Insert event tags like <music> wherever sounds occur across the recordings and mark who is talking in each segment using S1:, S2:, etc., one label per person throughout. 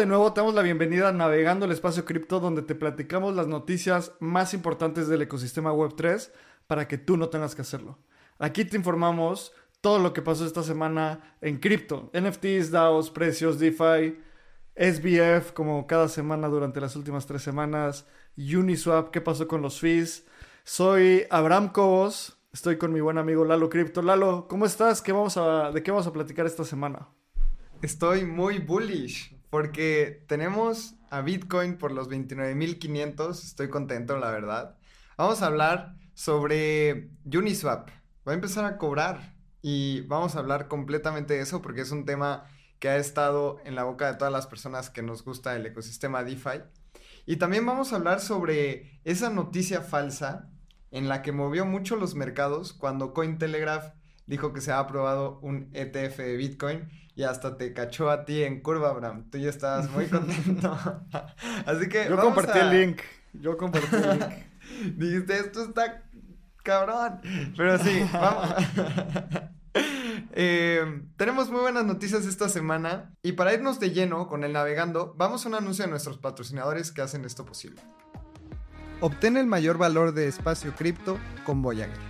S1: de nuevo, te damos la bienvenida a Navegando el Espacio Cripto, donde te platicamos las noticias más importantes del ecosistema Web3 para que tú no tengas que hacerlo. Aquí te informamos todo lo que pasó esta semana en cripto, NFTs, DAOs, precios, DeFi, SBF, como cada semana durante las últimas tres semanas, Uniswap, qué pasó con los fees. Soy Abraham Cobos, estoy con mi buen amigo Lalo Crypto. Lalo, ¿cómo estás? ¿Qué vamos a, ¿De qué vamos a platicar esta semana?
S2: Estoy muy bullish porque tenemos a Bitcoin por los 29.500. Estoy contento, la verdad. Vamos a hablar sobre Uniswap. Va a empezar a cobrar y vamos a hablar completamente de eso porque es un tema que ha estado en la boca de todas las personas que nos gusta el ecosistema DeFi. Y también vamos a hablar sobre esa noticia falsa en la que movió mucho los mercados cuando Cointelegraph dijo que se ha aprobado un ETF de Bitcoin y hasta te cachó a ti en curva, Abraham. Tú ya estabas muy <laughs> contento. <laughs> Así que.
S1: Yo compartí el link. Yo compartí el link. <laughs>
S2: Dijiste, esto está cabrón. Pero sí, vamos. Eh, tenemos muy buenas noticias esta semana y para irnos de lleno con el navegando, vamos a un anuncio de nuestros patrocinadores que hacen esto posible. Obtén el mayor valor de espacio cripto con Voyager.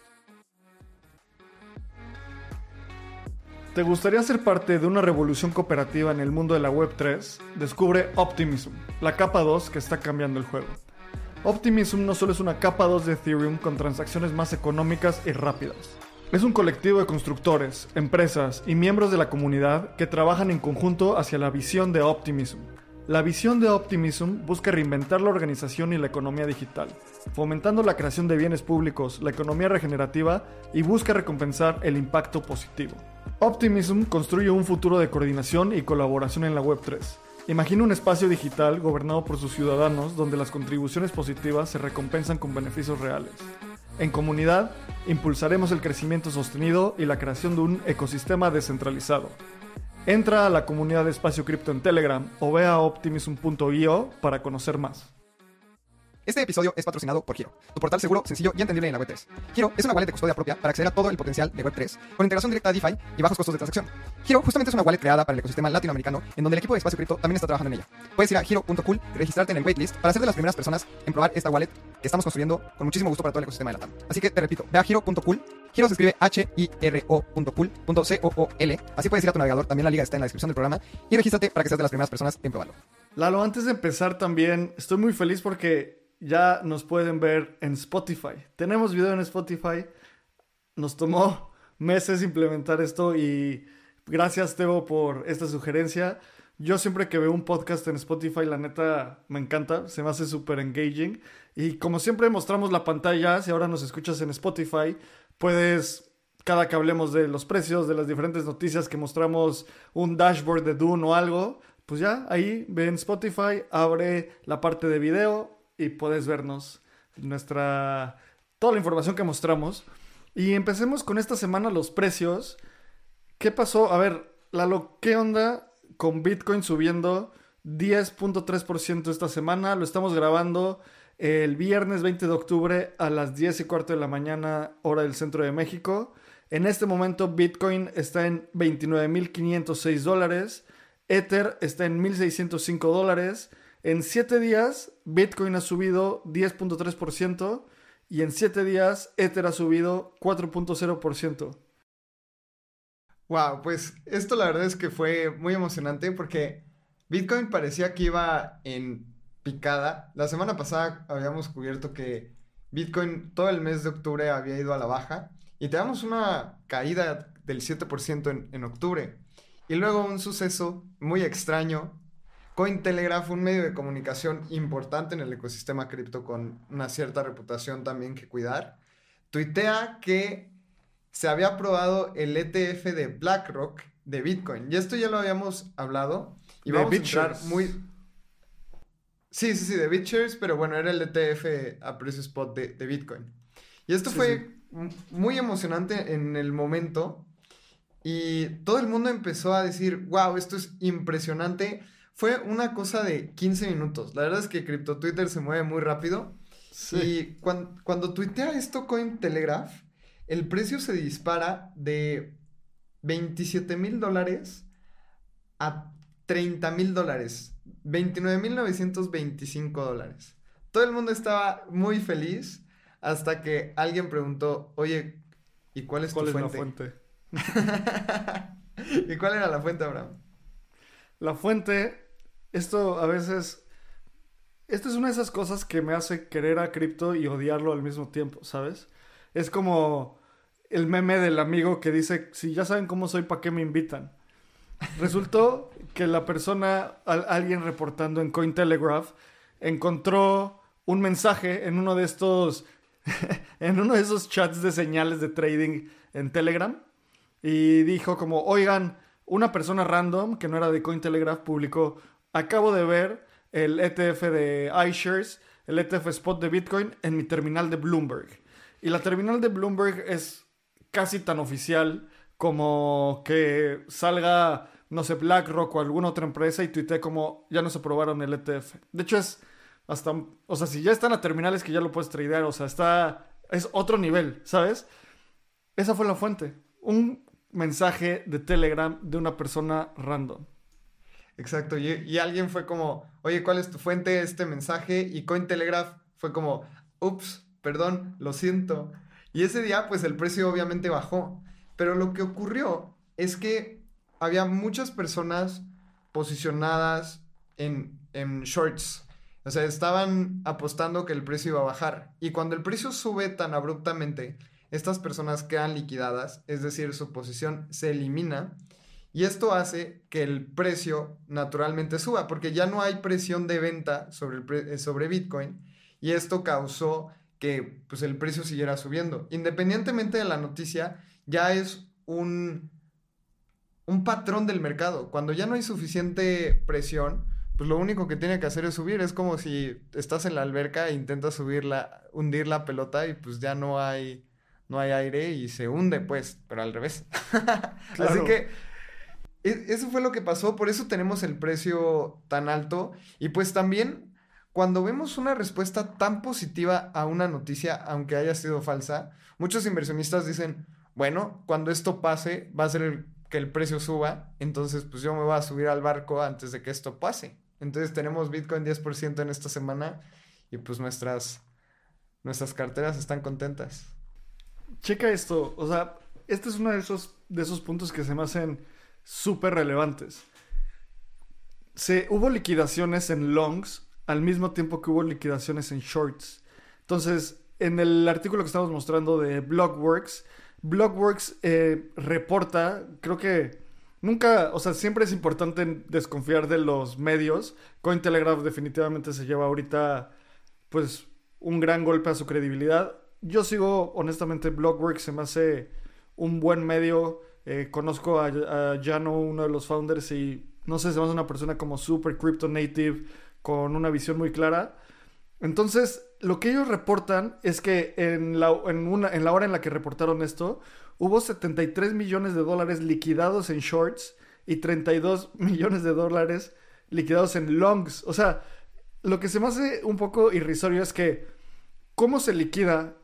S1: ¿Te gustaría ser parte de una revolución cooperativa en el mundo de la Web3? Descubre Optimism, la capa 2 que está cambiando el juego. Optimism no solo es una capa 2 de Ethereum con transacciones más económicas y rápidas. Es un colectivo de constructores, empresas y miembros de la comunidad que trabajan en conjunto hacia la visión de Optimism. La visión de Optimism busca reinventar la organización y la economía digital, fomentando la creación de bienes públicos, la economía regenerativa y busca recompensar el impacto positivo. Optimism construye un futuro de coordinación y colaboración en la Web3. Imagina un espacio digital gobernado por sus ciudadanos donde las contribuciones positivas se recompensan con beneficios reales. En comunidad, impulsaremos el crecimiento sostenido y la creación de un ecosistema descentralizado. Entra a la comunidad de Espacio Cripto en Telegram o ve a optimism.io para conocer más.
S2: Este episodio es patrocinado por Giro, tu portal seguro, sencillo y entendible en la Web3. Giro es una wallet de custodia propia para acceder a todo el potencial de Web3, con integración directa a DeFi y bajos costos de transacción. Giro justamente es una wallet creada para el ecosistema latinoamericano, en donde el equipo de Espacio Cripto también está trabajando en ella. Puedes ir a giro.cool y registrarte en el waitlist para ser de las primeras personas en probar esta wallet que estamos construyendo con muchísimo gusto para todo el ecosistema de Latam. Así que te repito, ve a giro.cool. Giro se escribe H-I-R-O.cool.c-o-o-l. Así puedes ir a tu navegador, también la liga está en la descripción del programa, y regístrate para que seas de las primeras personas en probarlo.
S1: Lalo, antes de empezar también, estoy muy feliz porque ya nos pueden ver en Spotify. Tenemos video en Spotify. Nos tomó meses implementar esto y gracias Teo por esta sugerencia. Yo siempre que veo un podcast en Spotify, la neta me encanta, se me hace súper engaging. Y como siempre mostramos la pantalla, si ahora nos escuchas en Spotify, puedes, cada que hablemos de los precios, de las diferentes noticias que mostramos, un dashboard de Dune o algo, pues ya ahí ven Spotify, abre la parte de video, y puedes vernos nuestra toda la información que mostramos. Y empecemos con esta semana los precios. ¿Qué pasó? A ver, Lalo, ¿qué onda con Bitcoin subiendo 10.3% esta semana? Lo estamos grabando el viernes 20 de octubre a las 10 y cuarto de la mañana, hora del centro de México. En este momento Bitcoin está en 29.506 dólares. Ether está en 1.605 dólares. En 7 días, Bitcoin ha subido 10.3% y en 7 días, Ether ha subido 4.0%.
S2: Wow, pues esto la verdad es que fue muy emocionante porque Bitcoin parecía que iba en picada. La semana pasada habíamos cubierto que Bitcoin todo el mes de octubre había ido a la baja y tenemos una caída del 7% en, en octubre. Y luego un suceso muy extraño Cointelegraph, un medio de comunicación importante en el ecosistema cripto con una cierta reputación también que cuidar, tuitea que se había aprobado el ETF de BlackRock de Bitcoin. Y esto ya lo habíamos hablado. Y vamos a entrar muy... Sí, sí, sí, de BitShares, pero bueno, era el ETF a precio spot de, Bitcoin. Y esto fue muy emocionante en el momento. Y todo el mundo empezó a decir, wow, esto es impresionante. Fue una cosa de 15 minutos. La verdad es que Crypto Twitter se mueve muy rápido. Y cuando, cuando tuitea esto Cointelegraph, el precio se dispara de 27 mil dólares a 30 mil dólares. 29.925 dólares. Todo el mundo estaba muy feliz hasta que alguien preguntó, oye, ¿y cuál es tu fuente? la fuente? <laughs> ¿Y cuál era la fuente, Abraham?
S1: La fuente, esto a veces, esto es una de esas cosas que me hace querer a cripto y odiarlo al mismo tiempo, ¿sabes? Es como el meme del amigo que dice, si ya saben cómo soy, ¿para qué me invitan? Resultó <laughs> que la persona, alguien reportando en Cointelegraph, encontró un mensaje en uno de estos, <laughs> en uno de esos chats de señales de trading en Telegram y dijo como, oigan, una persona random que no era de Cointelegraph publicó, acabo de ver el ETF de iShares, el ETF Spot de Bitcoin en mi terminal de Bloomberg. Y la terminal de Bloomberg es casi tan oficial como que salga, no sé, BlackRock o alguna otra empresa y tuitee como ya no se aprobaron el ETF. De hecho, es hasta, o sea, si ya están a terminales que ya lo puedes tradear, o sea, está, es otro nivel, ¿sabes? Esa fue la fuente. Un mensaje de Telegram de una persona random.
S2: Exacto, y, alguien fue como, oye, ¿cuál es tu fuente? Este mensaje, y Cointelegraph fue como, ups, perdón, lo siento. Y ese día, pues el precio obviamente bajó. Pero lo que ocurrió es que había muchas personas posicionadas en, en shorts. O sea, estaban apostando que el precio iba a bajar. Y cuando el precio sube tan abruptamente, estas personas quedan liquidadas, es decir, su posición se elimina. Y esto hace que el precio naturalmente suba, porque ya no hay presión de venta sobre, sobre Bitcoin. Y esto causó que pues, el precio siguiera subiendo. Independientemente de la noticia, ya es un, un patrón del mercado. Cuando ya no hay suficiente presión, pues lo único que tiene que hacer es subir. Es como si estás en la alberca e intentas subir hundir la pelota y pues ya no hay, no hay aire y se hunde, pues, pero al revés. <laughs> Así que e, eso fue lo que pasó, por eso tenemos el precio tan alto y pues también cuando vemos una respuesta tan positiva a una noticia, aunque haya sido falsa, muchos inversionistas dicen, bueno, cuando esto pase, va a ser que el precio suba, entonces pues yo me voy a subir al barco antes de que esto pase. Entonces tenemos Bitcoin 10% en esta semana y pues nuestras, nuestras carteras están contentas.
S1: Checa esto, o sea, este es uno de esos, de esos puntos que se me hacen súper relevantes. Se, hubo liquidaciones en longs al mismo tiempo que hubo liquidaciones en shorts. Entonces, en el artículo que estamos mostrando de Blockworks, Blockworks eh, reporta, creo que nunca, o sea, siempre es importante desconfiar de los medios. Cointelegraph definitivamente se lleva ahorita, pues, un gran golpe a su credibilidad. Yo sigo, honestamente, Blockworks se me hace un buen medio. Eh, conozco a, a Jano, uno de los founders, y no sé, se me hace una persona como super crypto native con una visión muy clara. Entonces, lo que ellos reportan es que en la, en, una, en la hora en la que reportaron esto, hubo 73 millones de dólares liquidados en shorts y 32 <laughs> millones de dólares liquidados en longs. O sea, lo que se me hace un poco irrisorio es que, ¿cómo se liquida?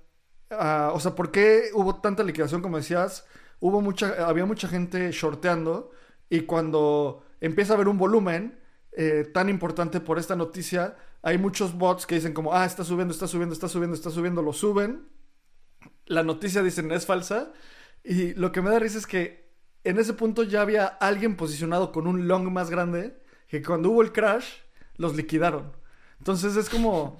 S1: Ah, o sea, ¿por qué hubo tanta liquidación como decías? Hubo mucha, había mucha gente shorteando y cuando empieza a haber un volumen, eh, tan importante por esta noticia, hay muchos bots que dicen como, ah, está subiendo, está subiendo, está subiendo, está subiendo, lo suben. La noticia dicen es falsa. Y lo que me da risa es que en ese punto ya había alguien posicionado con un long más grande que cuando hubo el crash los liquidaron. Entonces es como,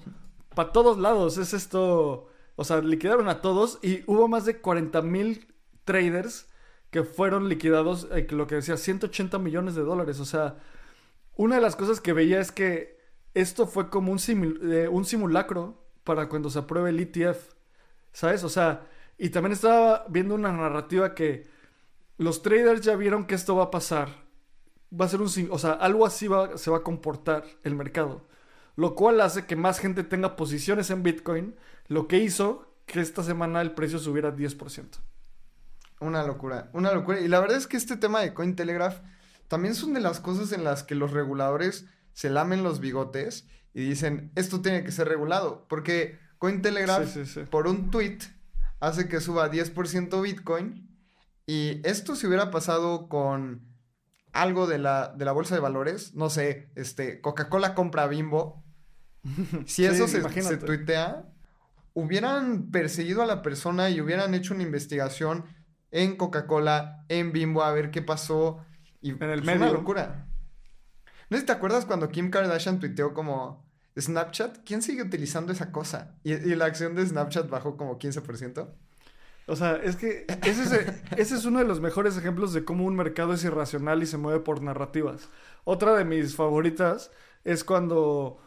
S1: para todos lados, es esto, o sea, liquidaron a todos y hubo más de 40 mil traders que fueron liquidados, eh, lo que decía, 180 millones de dólares. O sea, una de las cosas que veía es que esto fue como un, eh, simulacro para cuando se apruebe el ETF, ¿sabes? O sea, y también estaba viendo una narrativa que los traders ya vieron que esto va a pasar. Va a ser un... O sea, algo así va, se va a comportar el mercado. Lo cual hace que más gente tenga posiciones en Bitcoin, lo que hizo que esta semana el precio subiera 10%.
S2: Una locura, una locura. Y la verdad es que este tema de Cointelegraph también son de las cosas en las que los reguladores se lamen los bigotes y dicen, esto tiene que ser regulado. Porque Cointelegraph, por un tweet, hace que suba 10% Bitcoin. Y esto si hubiera pasado con algo de la, de la bolsa de valores, no sé, este, Coca-Cola compra Bimbo. <laughs> Si eso se, se tuitea, hubieran perseguido a la persona y hubieran hecho una investigación en Coca-Cola, en Bimbo, a ver qué pasó. Y en el medio. una locura. ¿No sé si te acuerdas cuando Kim Kardashian tuiteó como Snapchat? ¿Quién sigue utilizando esa cosa? Y, la acción de Snapchat bajó como 15%.
S1: O sea, es que ese es, ese es uno de los mejores ejemplos de cómo un mercado es irracional y se mueve por narrativas. Otra de mis favoritas es cuando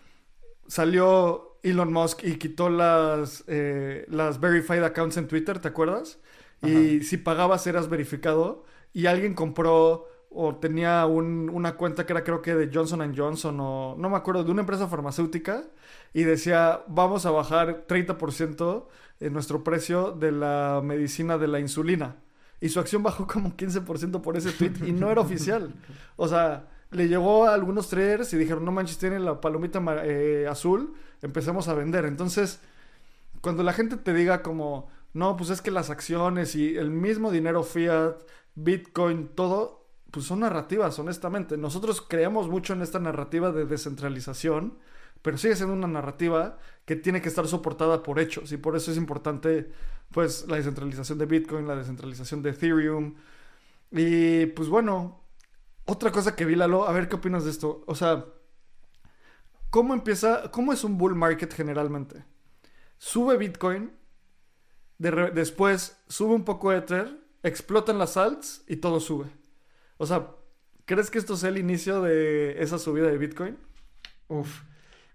S1: salió Elon Musk y quitó las, eh, las verified accounts en Twitter, ¿te acuerdas? Y si pagabas eras verificado y alguien compró o tenía una cuenta que era creo que de Johnson Johnson o no me acuerdo, de una empresa farmacéutica y decía vamos a bajar 30% en nuestro precio de la medicina de la insulina. Y su acción bajó como 15% por ese tweet y no era oficial. O sea, le llegó a algunos traders y dijeron, no manches, tiene la palomita eh, azul, empecemos a vender. Entonces, cuando la gente te diga como, no, pues es que las acciones y el mismo dinero fiat, Bitcoin, todo, pues son narrativas, honestamente. Nosotros creemos mucho en esta narrativa de descentralización, pero sigue siendo una narrativa que tiene que estar soportada por hechos y por eso es importante, pues, la descentralización de Bitcoin, la descentralización de Ethereum. Y pues bueno, otra cosa que vi, Lalo, a ver qué opinas de esto. O sea, ¿cómo empieza, cómo es un bull market generalmente? Sube Bitcoin, después sube un poco Ether, explotan las alts y todo sube. O sea, ¿crees que esto sea el inicio de esa subida de Bitcoin?
S2: Uf.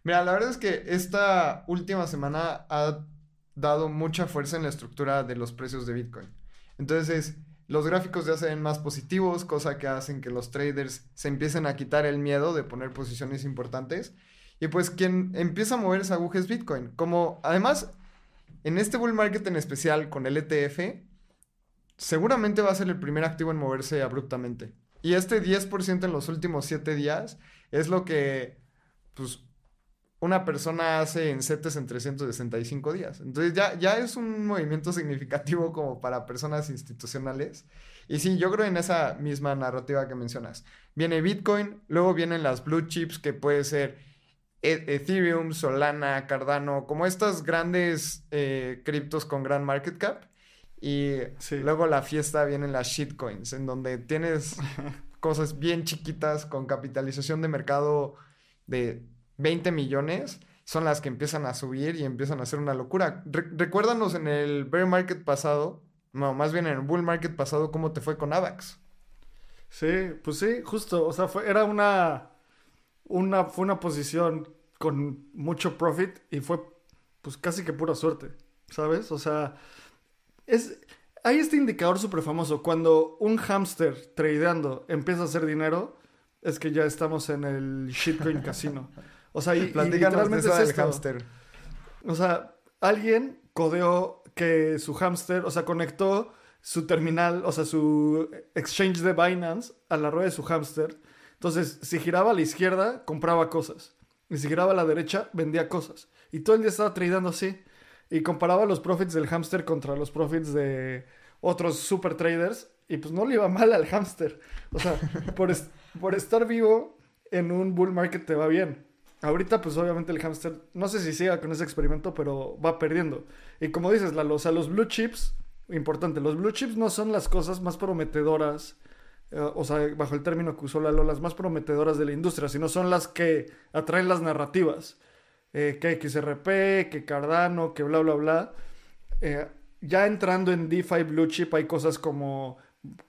S2: Mira, la verdad es que esta última semana ha dado mucha fuerza en la estructura de los precios de Bitcoin. Entonces, los gráficos ya se ven más positivos, cosa que hacen que los traders se empiecen a quitar el miedo de poner posiciones importantes. Y pues quien empieza a mover esa aguja es Bitcoin. Como además, en este bull market en especial con el ETF, seguramente va a ser el primer activo en moverse abruptamente. Y este 10% en los últimos 7 días es lo que pues, una persona hace en CETES en 365 días. Entonces ya, ya es un movimiento significativo como para personas institucionales. Y sí, yo creo en esa misma narrativa que mencionas. Viene Bitcoin, luego vienen las blue chips que puede ser e-, Ethereum, Solana, Cardano, como estas grandes eh, criptos con gran market cap. Y luego la fiesta vienen las shitcoins, en donde tienes <laughs> cosas bien chiquitas con capitalización de mercado de 20 millones son las que empiezan a subir y empiezan a hacer una locura. recuérdanos en el bear market pasado, no, más bien en el bull market pasado, cómo te fue con AVAX.
S1: Sí, pues sí, justo, o sea, fue, era una, una, fue una posición con mucho profit y fue pues casi que pura suerte, ¿sabes? O sea, es, hay este indicador súper famoso, cuando un hámster tradeando empieza a hacer dinero, es que ya estamos en el shitcoin <laughs> casino. O sea, y, literalmente es esto. Hamster. O sea, alguien codeó que su hamster, o sea, conectó su terminal, o sea, su exchange de Binance a la rueda de su hamster. Entonces, si giraba a la izquierda, compraba cosas. Y si giraba a la derecha, vendía cosas. Y todo el día estaba tradeando así. Y comparaba los profits del hamster contra los profits de otros super traders. Y pues no le iba mal al hamster. O sea, por, por estar vivo en un bull market te va bien. Ahorita, pues obviamente el hamster, no sé si siga con ese experimento, pero va perdiendo. Y como dices, la, o sea, los blue chips, importante, los blue chips no son las cosas más prometedoras, eh, o sea, bajo el término que usó Lalo, las más prometedoras de la industria, sino son las que atraen las narrativas. Eh, que XRP, que Cardano, que bla, bla, bla. Eh, ya entrando en DeFi Blue Chip hay cosas como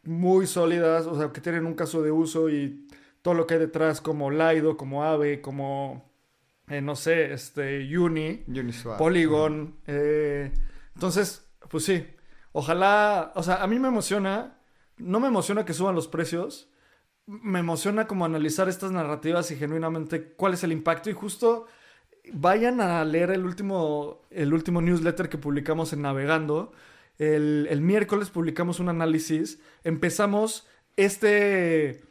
S1: muy sólidas, o sea, que tienen un caso de uso y todo lo que hay detrás, como Lido, como Ave, como, eh, no sé, este, Uni, Polygon. Eh, entonces, pues sí, ojalá, o sea, a mí me emociona, no me emociona que suban los precios, me emociona como analizar estas narrativas y genuinamente cuál es el impacto y justo vayan a leer el último, el último newsletter que publicamos en Navegando. El, el miércoles publicamos un análisis. Empezamos este,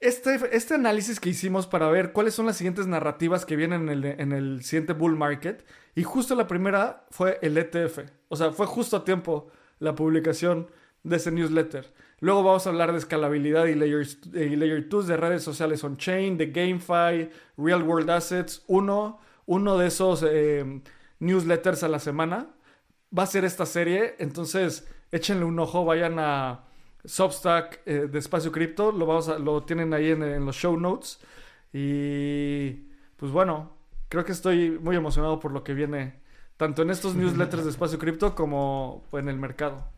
S1: este, este análisis que hicimos para ver cuáles son las siguientes narrativas que vienen en el, en el siguiente bull market. Y justo la primera fue el ETF. O sea, fue justo a tiempo la publicación de ese newsletter. Luego vamos a hablar de escalabilidad y layer, y layer 2 de redes sociales on-chain, de GameFi, Real World Assets. Uno, uno de esos eh, newsletters a la semana va a ser esta serie. Entonces, échenle un ojo, vayan a Substack eh, de Espacio Cripto. Lo, vamos lo tienen ahí en, los show notes. Y pues bueno, creo que estoy muy emocionado por lo que viene tanto en estos newsletters de Espacio Cripto como en el mercado.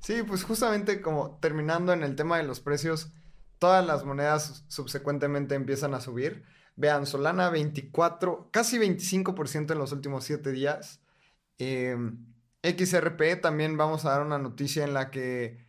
S2: Sí, pues justamente como terminando en el tema de los precios, todas las monedas subsecuentemente empiezan a subir. Vean, Solana 24, casi 25% en los últimos 7 días. Em, XRP también vamos a dar una noticia en la que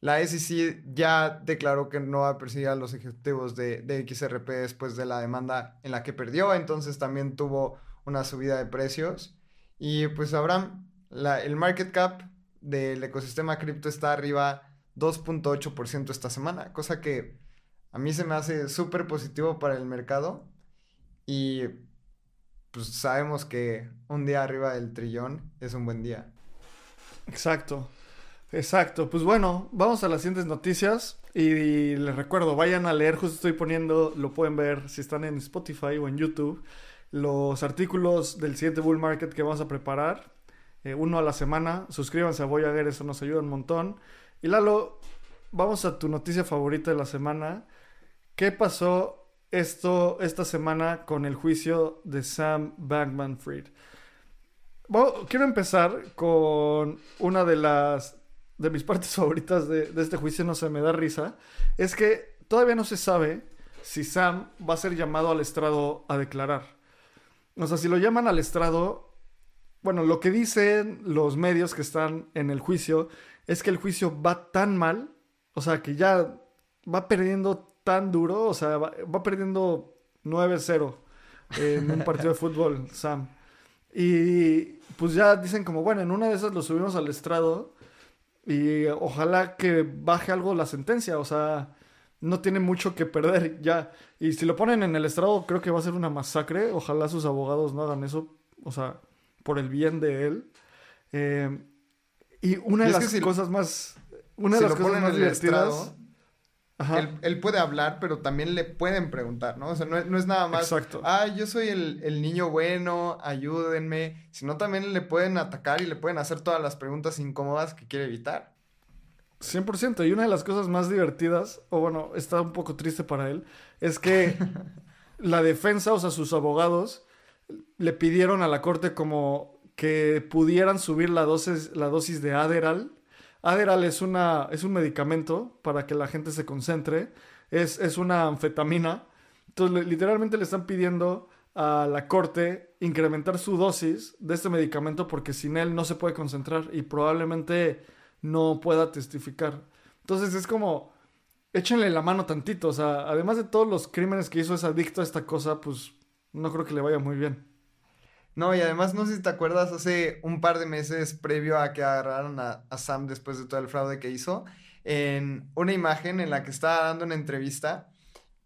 S2: la SEC ya declaró que no va a perseguir a los ejecutivos de, XRP después de la demanda en la que perdió, entonces también tuvo una subida de precios. Y pues Abraham, el market cap del ecosistema cripto está arriba 2.8% esta semana, cosa que a mí se me hace súper positivo para el mercado y pues sabemos que un día arriba del trillón es un buen día.
S1: Exacto, exacto. Pues bueno, vamos a las siguientes noticias y les recuerdo, vayan a leer, justo estoy poniendo, lo pueden ver si están en Spotify o en YouTube, los artículos del siguiente bull market que vamos a preparar eh, uno a la semana. Suscríbanse a Voyager, eso nos ayuda un montón. Y Lalo, vamos a tu noticia favorita de la semana. ¿Qué pasó esto esta semana con el juicio de Sam Bankman Fried? quiero empezar con una de las de mis partes <laughs> favoritas de, de este juicio, no se me da risa. Es que todavía no se sabe si Sam va a ser llamado al estrado a declarar. O sea, si lo llaman al estrado, bueno, lo que dicen los medios que están en el juicio es que el juicio va tan mal, o sea, que ya va perdiendo tan duro, o sea, va, perdiendo 9-0 en un partido de <laughs> fútbol, Sam. Y pues ya dicen como, bueno, en una de esas lo subimos al estrado y ojalá que baje algo la sentencia, o sea, no tiene mucho que perder ya. Y si lo ponen en el estrado, creo que va a ser una masacre, ojalá sus abogados no hagan eso, o sea, por el bien de él. Eh, y una de las cosas más. Una de las cosas más divertidas.
S2: Él, puede hablar, pero también le pueden preguntar, ¿no? O sea, no, es nada más. Exacto. Ah, yo soy el, niño bueno, ayúdenme. Sino también le pueden atacar y le pueden hacer todas las preguntas incómodas que quiere evitar.
S1: 100%. Y una de las cosas más divertidas, o bueno, está un poco triste para él, es que <laughs> la defensa, o sea, sus abogados, le pidieron a la corte como que pudieran subir la dosis, la dosis de Adderall. Adderall es, una, es un medicamento para que la gente se concentre. Es, es una anfetamina. Entonces, literalmente le están pidiendo a la corte incrementar su dosis de este medicamento porque sin él no se puede concentrar y probablemente no pueda testificar. Entonces es como, échenle la mano tantito. O sea, además de todos los crímenes que hizo, es adicto a esta cosa, pues no creo que le vaya muy bien.
S2: No, y además no sé si te acuerdas, hace un par de meses previo a que agarraron a, Sam después de todo el fraude que hizo, en una imagen en la que estaba dando una entrevista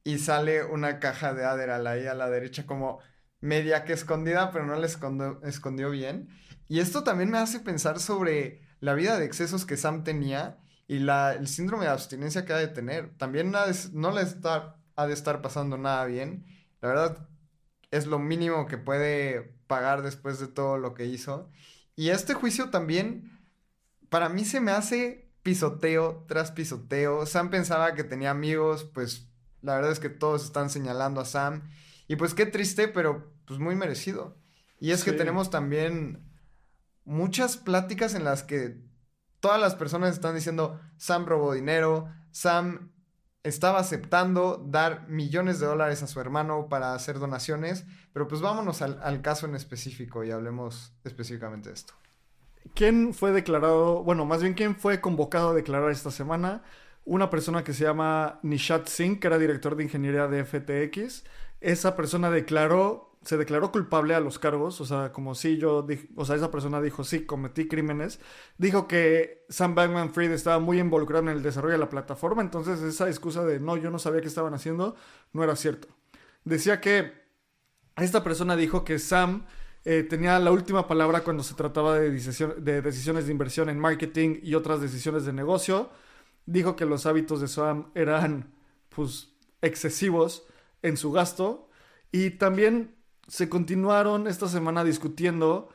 S2: y sale una caja de Adderall ahí a la derecha como media que escondida, pero no la escondió, escondió bien. Y esto también me hace pensar sobre la vida de excesos que Sam tenía y la, el síndrome de abstinencia que ha de tener. También no le está, ha de estar pasando nada bien. La verdad, es lo mínimo que puede pagar después de todo lo que hizo. Y este juicio también, para mí se me hace pisoteo tras pisoteo. Sam pensaba que tenía amigos, pues la verdad es que todos están señalando a Sam. Y pues qué triste, pero pues muy merecido. Y es que tenemos también muchas pláticas en las que todas las personas están diciendo, Sam robó dinero, Sam estaba aceptando dar millones de dólares a su hermano para hacer donaciones, pero pues vámonos al, al caso en específico y hablemos específicamente de esto.
S1: ¿Quién fue declarado, bueno, más bien quién fue convocado a declarar esta semana? Una persona que se llama Nishat Singh, que era director de ingeniería de FTX. Esa persona declaró se declaró culpable a los cargos, o sea, como si yo, o sea, esa persona dijo, sí, cometí crímenes, dijo que Sam Bankman Fried estaba muy involucrado en el desarrollo de la plataforma, entonces esa excusa de, no, yo no sabía qué estaban haciendo, no era cierto. Decía que esta persona dijo que Sam eh, tenía la última palabra cuando se trataba de, de decisiones de inversión en marketing y otras decisiones de negocio. Dijo que los hábitos de Sam eran, pues, excesivos en su gasto. Y también se continuaron esta semana discutiendo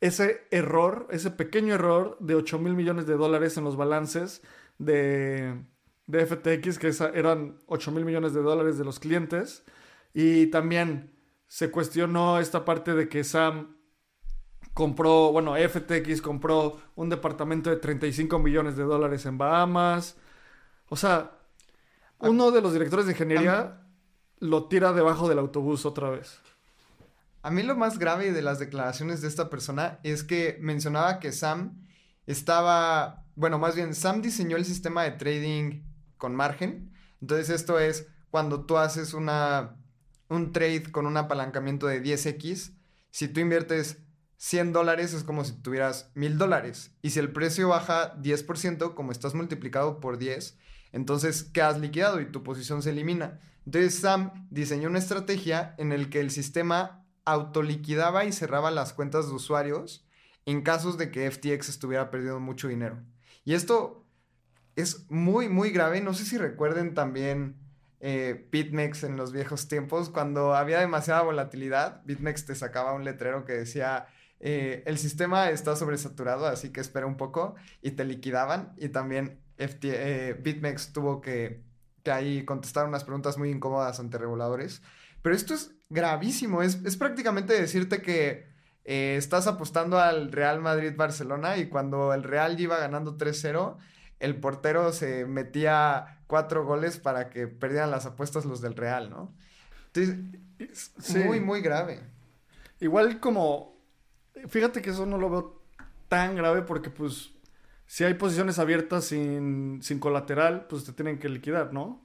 S1: ese error, ese pequeño error de 8 mil millones de dólares en los balances de, de FTX, que eran 8 mil millones de dólares de los clientes. Y también se cuestionó esta parte de que Sam compró, bueno, FTX compró un departamento de 35 millones de dólares en Bahamas. O sea, uno de los directores de ingeniería lo tira debajo del autobús otra vez.
S2: A mí lo más grave de las declaraciones de esta persona es que mencionaba que Sam estaba, bueno, más bien Sam diseñó el sistema de trading con margen. Entonces esto es cuando tú haces una, un trade con un apalancamiento de 10x, si tú inviertes 100 dólares es como si tuvieras 1000 dólares. Y si el precio baja 10%, como estás multiplicado por 10, entonces quedas liquidado y tu posición se elimina. Entonces Sam diseñó una estrategia en el que el sistema autoliquidaba y cerraba las cuentas de usuarios en casos de que FTX estuviera perdiendo mucho dinero. Y esto es muy, muy grave. No sé si recuerden también eh, BitMEX en los viejos tiempos, cuando había demasiada volatilidad, BitMEX te sacaba un letrero que decía, eh, el sistema está sobresaturado, así que espera un poco, y te liquidaban. Y también eh, BitMEX tuvo que, que ahí contestar unas preguntas muy incómodas ante reguladores. Pero esto es gravísimo. Es, prácticamente decirte que eh, estás apostando al Real Madrid-Barcelona y cuando el Real iba ganando 3-0, el portero se metía cuatro goles para que perdieran las apuestas los del Real, ¿no? Entonces, muy, muy grave.
S1: Igual como, fíjate que eso no lo veo tan grave porque pues si hay posiciones abiertas sin, sin colateral, pues te tienen que liquidar, ¿no?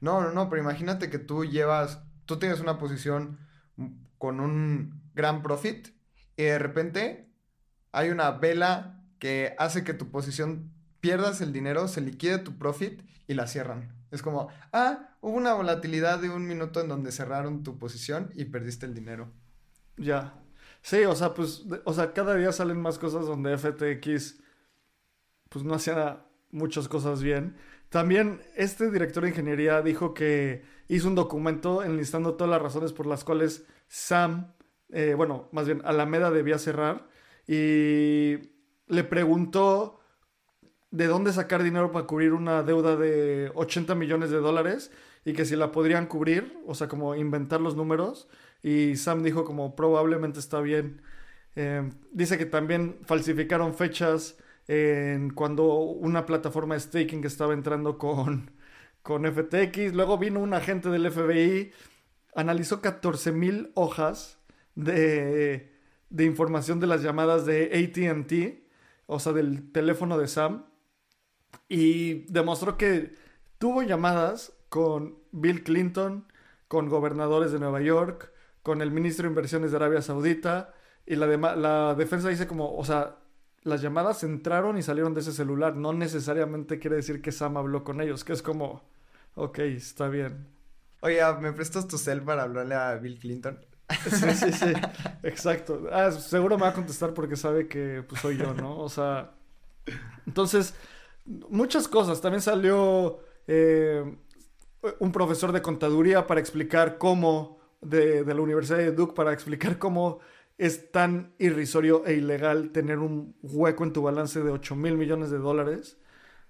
S2: No, no, no, pero imagínate que tú llevas tú tienes una posición con un gran profit y de repente hay una vela que hace que tu posición pierdas el dinero, se liquide tu profit y la cierran. Es como, ah, hubo una volatilidad de un minuto en donde cerraron tu posición y perdiste el dinero.
S1: Ya. Sí, o sea, pues, o sea, cada día salen más cosas donde FTX, pues no hacía muchas cosas bien. También este director de ingeniería dijo que hizo un documento enlistando todas las razones por las cuales Sam, eh, bueno, más bien Alameda debía cerrar y le preguntó de dónde sacar dinero para cubrir una deuda de 80 millones de dólares y que si la podrían cubrir, o sea, como inventar los números. Y Sam dijo como probablemente está bien. Eh, dice que también falsificaron fechas cuando una plataforma de staking estaba entrando con, con FTX. Luego vino un agente del FBI, analizó 14 mil hojas de, de información de las llamadas de ATT, o sea, del teléfono de Sam, y demostró que tuvo llamadas con Bill Clinton, con gobernadores de Nueva York, con el ministro de Inversiones de Arabia Saudita, y la, la defensa dice como, o sea, las llamadas entraron y salieron de ese celular. No necesariamente quiere decir que Sam habló con ellos, que es como, ok, está bien.
S2: Oye, ¿me prestas tu cel para hablarle a Bill Clinton?
S1: Sí, sí, sí, exacto. Ah, seguro me va a contestar porque sabe que pues, soy yo, ¿no? O sea, entonces, muchas cosas. También salió eh, un profesor de contaduría para explicar cómo, de, de la Universidad de Duke, para explicar cómo es tan irrisorio e ilegal tener un hueco en tu balance de 8 mil millones de dólares.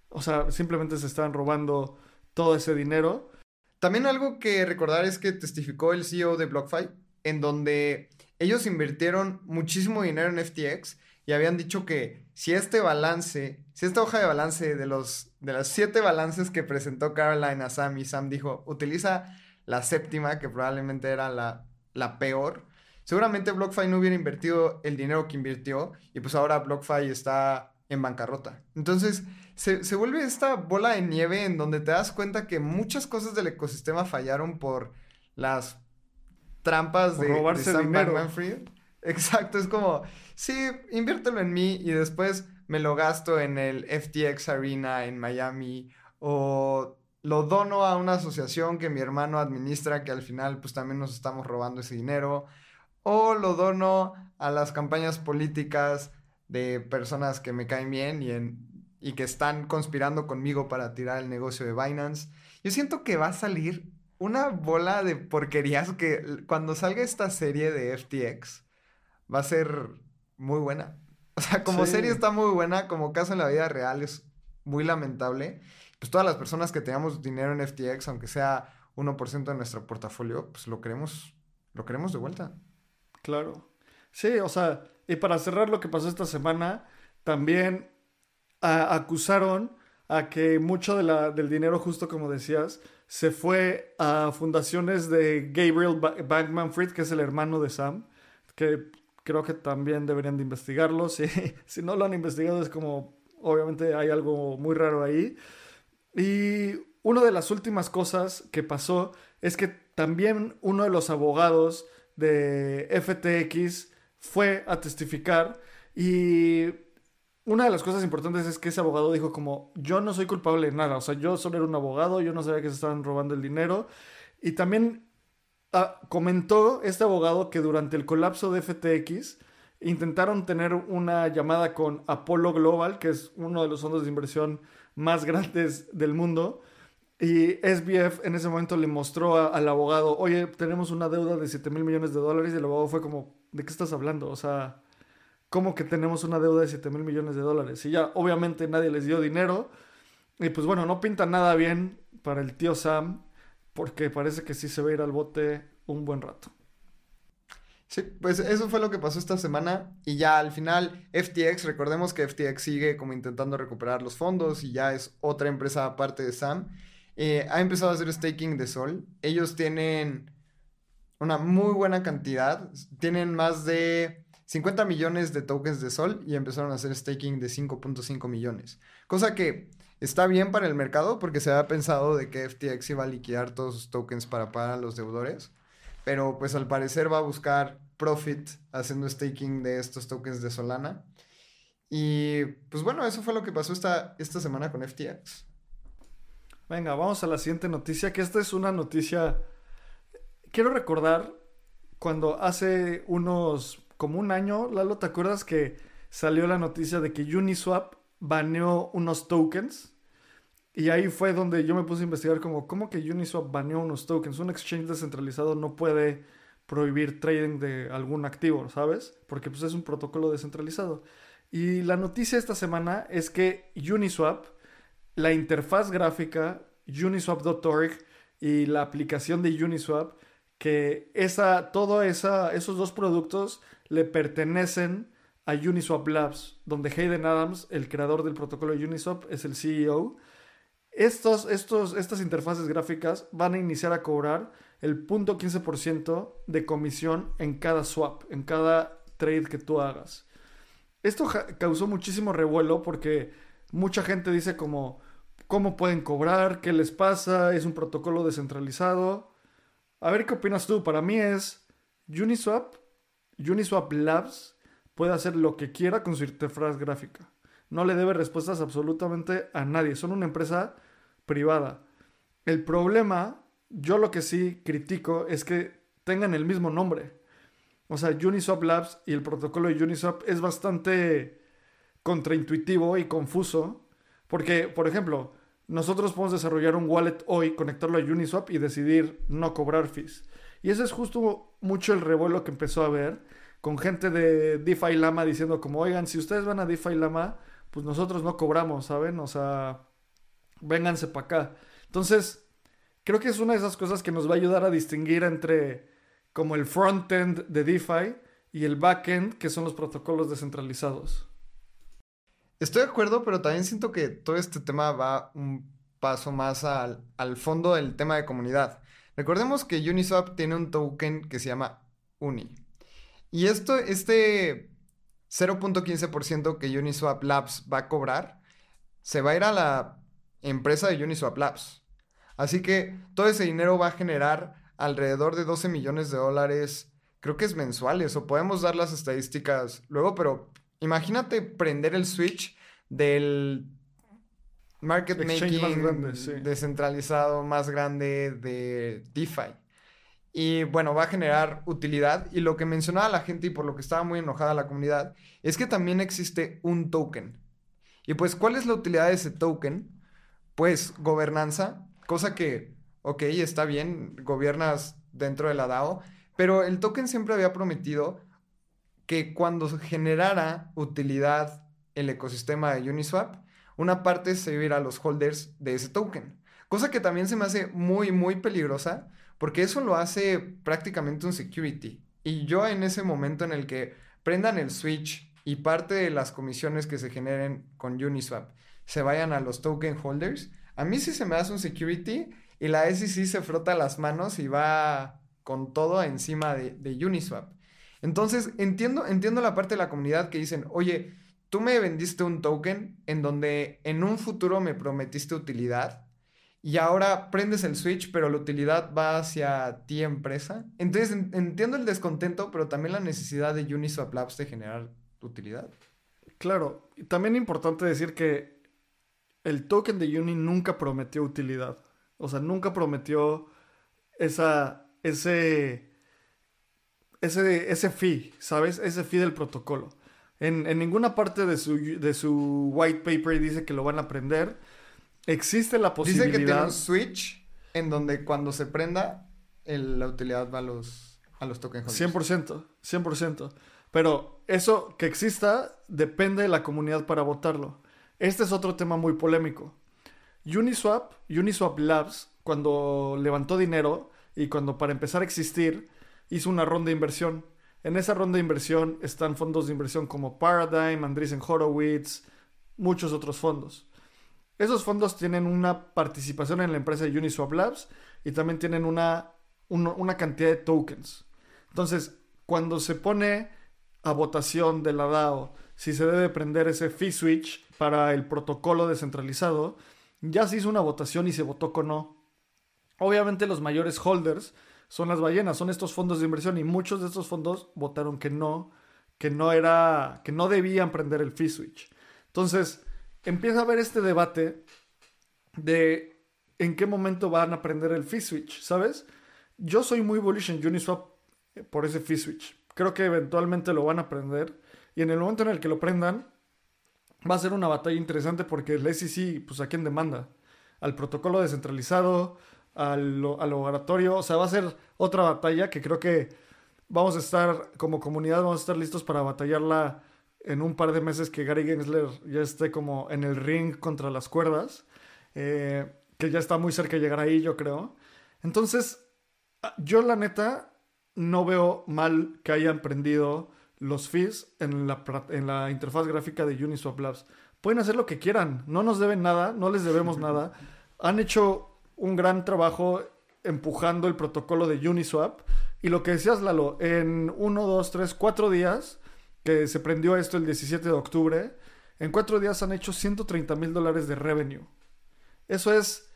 S1: O sea, simplemente se están robando todo ese dinero.
S2: También algo que recordar es que testificó el CEO de BlockFi, en donde ellos invirtieron muchísimo dinero en FTX y habían dicho que si este balance, si esta hoja de balance de los de las siete balances que presentó Caroline a Sam y Sam dijo, utiliza la séptima, que probablemente era la, la peor, seguramente BlockFi no hubiera invertido el dinero que invirtió y pues ahora BlockFi está en bancarrota. Entonces, se, se, vuelve esta bola de nieve en donde te das cuenta que muchas cosas del ecosistema fallaron por las trampas de, robarse de Sam. <laughs> Exacto, es como, sí, inviértelo en mí y después me lo gasto en el FTX Arena en Miami o lo dono a una asociación que mi hermano administra que al final pues también nos estamos robando ese dinero o lo dono a las campañas políticas de personas que me caen bien y, en, y que están conspirando conmigo para tirar el negocio de Binance. Yo siento que va a salir una bola de porquerías que cuando salga esta serie de FTX va a ser muy buena. <laughs> O sea, como serie está muy buena, como caso en la vida real es muy lamentable. Pues todas las personas que tengamos dinero en FTX, aunque sea 1% de nuestro portafolio, pues lo queremos, lo queremos de vuelta.
S1: Claro. Sí, o sea, y para cerrar lo que pasó esta semana, también acusaron a que mucho de la, del dinero, justo como decías, se fue a fundaciones de Gabriel Bankman Fried, que es el hermano de Sam, que creo que también deberían de investigarlo. <laughs> Si, si no lo han investigado es como, obviamente hay algo muy raro ahí. Y una de las últimas cosas que pasó es que también uno de los abogados de FTX fue a testificar y una de las cosas importantes es que ese abogado dijo como yo no soy culpable de nada, o sea, yo solo era un abogado, yo no sabía que se estaban robando el dinero y también ah, comentó este abogado que durante el colapso de FTX intentaron tener una llamada con Apollo Global, que es uno de los fondos de inversión más grandes del mundo. Y SBF en ese momento le mostró al abogado, oye, tenemos una deuda de 7 mil millones de dólares. Y el abogado fue como, ¿de qué estás hablando? O sea, ¿cómo que tenemos una deuda de 7 mil millones de dólares? Y ya, obviamente nadie les dio dinero. Y pues bueno, no pinta nada bien para el tío Sam, porque parece que sí se va a ir al bote un buen rato.
S2: Sí, pues eso fue lo que pasó esta semana y ya al final FTX, recordemos que FTX sigue como intentando recuperar los fondos y ya es otra empresa aparte de Sam, eh, ha empezado a hacer staking de Sol. Ellos tienen una muy buena cantidad, tienen más de 50 millones de tokens de Sol y empezaron a hacer staking de 5.5 millones. Cosa que está bien para el mercado porque se había pensado de que FTX iba a liquidar todos sus tokens para pagar a los deudores. Pero pues al parecer va a buscar profit haciendo staking de estos tokens de Solana. Y pues bueno, eso fue lo que pasó esta, esta semana con FTX.
S1: Venga, vamos a la siguiente noticia, que esta es una noticia... Quiero recordar cuando hace unos como un año, Lalo, ¿te acuerdas que salió la noticia de que Uniswap baneó unos tokens? Y ahí fue donde yo me puse a investigar como, ¿cómo que Uniswap baneó unos tokens? Un exchange descentralizado no puede prohibir trading de algún activo, ¿sabes? Porque pues es un protocolo descentralizado. Y la noticia esta semana es que Uniswap, la interfaz gráfica, uniswap.org y la aplicación de Uniswap, que esa, todo esa, esos dos productos le pertenecen a Uniswap Labs, donde Hayden Adams, el creador del protocolo de Uniswap, es el CEO. Estos, estos, estas interfaces gráficas van a iniciar a cobrar el 0.15% de comisión en cada swap, en cada trade que tú hagas. Esto causó muchísimo revuelo porque mucha gente dice como, ¿cómo pueden cobrar? ¿Qué les pasa? ¿Es un protocolo descentralizado? A ver qué opinas tú. Para mí es Uniswap Uniswap Labs puede hacer lo que quiera con su interfaz gráfica. No le debe respuestas absolutamente a nadie. Son una empresa privada. El problema, yo lo que sí critico es que tengan el mismo nombre. O sea, Uniswap Labs y el protocolo de Uniswap es bastante contraintuitivo y confuso. Porque, por ejemplo, nosotros podemos desarrollar un wallet hoy, conectarlo a Uniswap y decidir no cobrar fees. Y ese es justo mucho el revuelo que empezó a haber con gente de DeFi Lama diciendo como, oigan, si ustedes van a DeFi Lama, pues nosotros no cobramos, ¿saben? O sea, vénganse para acá. Entonces, creo que es una de esas cosas que nos va a ayudar a distinguir entre como el frontend de DeFi y el backend, que son los protocolos descentralizados.
S2: Estoy de acuerdo, pero también siento que todo este tema va un paso más al, al fondo del tema de comunidad. Recordemos que Uniswap tiene un token que se llama Uni. Y esto, este 0.15% que Uniswap Labs va a cobrar, se va a ir a la empresa de Uniswap Labs. Así que todo ese dinero va a generar alrededor de 12 millones de dólares, creo que es mensuales, o podemos dar las estadísticas luego, pero imagínate prender el switch del market making descentralizado más grande de DeFi. Y bueno, va a generar utilidad. Y lo que mencionaba la gente y por lo que estaba muy enojada la comunidad es que también existe un token. Y pues, ¿cuál es la utilidad de ese token? Pues gobernanza, cosa que, ok, está bien, gobiernas dentro de la DAO, pero el token siempre había prometido que cuando generara utilidad el ecosistema de Uniswap, una parte se iba a los holders de ese token. Cosa que también se me hace muy, muy peligrosa porque eso lo hace prácticamente un security. Y yo en ese momento en el que prendan el switch y parte de las comisiones que se generen con Uniswap se vayan a los token holders, a mí sí se me hace un security y la SEC se frota las manos y va con todo encima de Uniswap. Entonces, entiendo, entiendo la parte de la comunidad que dicen, oye, tú me vendiste un token en donde en un futuro me prometiste utilidad y ahora prendes el switch, pero la utilidad va hacia ti empresa. Entonces entiendo el descontento, pero también la necesidad de Uniswap Labs de generar utilidad.
S1: Claro, también importante decir que el token de Uni nunca prometió utilidad. O sea, nunca prometió esa, ese, ese, ese fee, ¿sabes? Ese fee del protocolo. En, ninguna parte de su, de su white paper dice que lo van a aprender Existe la posibilidad.
S2: Dice que tiene un switch en donde cuando se prenda, la utilidad va a los, a los token holders.
S1: 100%, 100%. Pero eso que exista depende de la comunidad para votarlo. Este es otro tema muy polémico. Uniswap, Uniswap Labs, cuando levantó dinero y cuando para empezar a existir, hizo una ronda de inversión. En esa ronda de inversión están fondos de inversión como Paradigm, Andreessen Horowitz, muchos otros fondos. Esos fondos tienen una participación en la empresa Uniswap Labs y también tienen una, una cantidad de tokens. Entonces, cuando se pone a votación de la DAO si se debe prender ese fee switch para el protocolo descentralizado, ya se hizo una votación y se votó con no. Obviamente los mayores holders son las ballenas, son estos fondos de inversión y muchos de estos fondos votaron que no, que no era, que no debían prender el fee switch. Entonces, empieza a haber este debate de en qué momento van a prender el fee switch, ¿sabes? Yo soy muy bullish en Uniswap por ese fee switch. Creo que eventualmente lo van a prender y en el momento en el que lo prendan va a ser una batalla interesante porque el SEC, pues a quién demanda? Al protocolo descentralizado, al, al oratorio, o sea, va a ser otra batalla que creo que vamos a estar como comunidad, vamos a estar listos para batallarla en un par de meses que Gary Gensler ya esté como en el ring contra las cuerdas, eh, que ya está muy cerca de llegar ahí, yo creo. Entonces, ah, yo la neta no veo mal que hayan prendido los fees en la, en la interfaz gráfica de Uniswap Labs. Pueden hacer lo que quieran, no nos deben nada, no les debemos <laughs> nada. Han hecho un gran trabajo empujando el protocolo de Uniswap. Y lo que decías, Lalo, en uno, dos, tres, cuatro días que se prendió esto el 17 de octubre, en cuatro días han hecho 130 mil dólares de revenue. Eso es,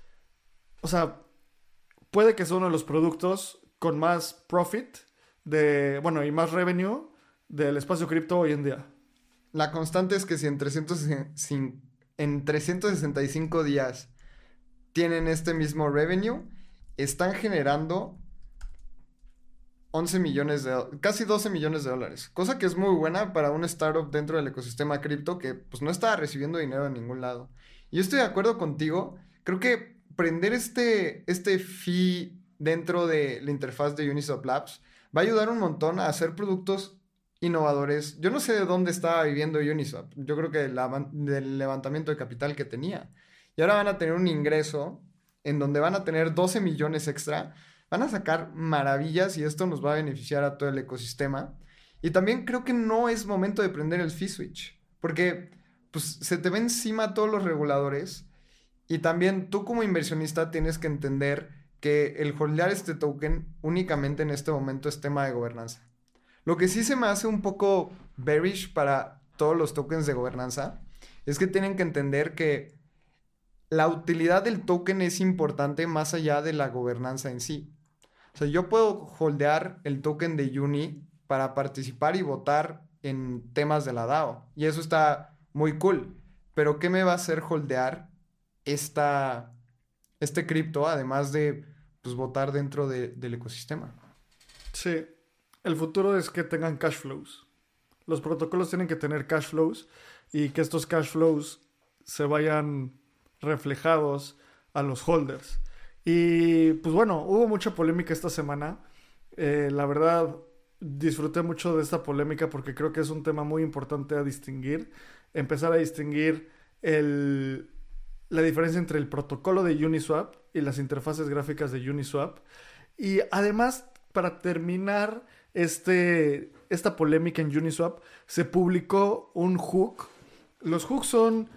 S1: o sea, puede que sea uno de los productos con más profit de, bueno, y más revenue del espacio cripto hoy en día.
S2: La constante es que si en, 300, en 365 días tienen este mismo revenue, están generando 11 millones de, casi 12 millones de dólares, cosa que es muy buena para un startup dentro del ecosistema cripto que pues no está recibiendo dinero en ningún lado. Y yo estoy de acuerdo contigo, creo que prender este, este fee dentro de la interfaz de Uniswap Labs va a ayudar un montón a hacer productos innovadores. Yo no sé de dónde estaba viviendo Uniswap, yo creo que del levantamiento de capital que tenía. Y ahora van a tener un ingreso en donde van a tener 12 millones extra van a sacar maravillas y esto nos va a beneficiar a todo el ecosistema. Y también creo que no es momento de prender el fee switch, porque pues se te ven encima todos los reguladores y también tú como inversionista tienes que entender que el holdear este token únicamente en este momento es tema de gobernanza. Lo que sí se me hace un poco bearish para todos los tokens de gobernanza es que tienen que entender que la utilidad del token es importante más allá de la gobernanza en sí. O sea, yo puedo holdear el token de Uni para participar y votar en temas de la DAO. Y eso está muy cool. Pero ¿qué me va a hacer holdear esta, este cripto, además de pues, votar dentro del ecosistema?
S1: Sí, el futuro es que tengan cash flows. Los protocolos tienen que tener cash flows y que estos cash flows se vayan reflejados a los holders. Y pues bueno, hubo mucha polémica esta semana. Eh, la verdad, disfruté mucho de esta polémica porque creo que es un tema muy importante a distinguir. Empezar a distinguir el, la diferencia entre el protocolo de Uniswap y las interfaces gráficas de Uniswap. Y además, para terminar este, esta polémica en Uniswap, se publicó un hook. Los hooks son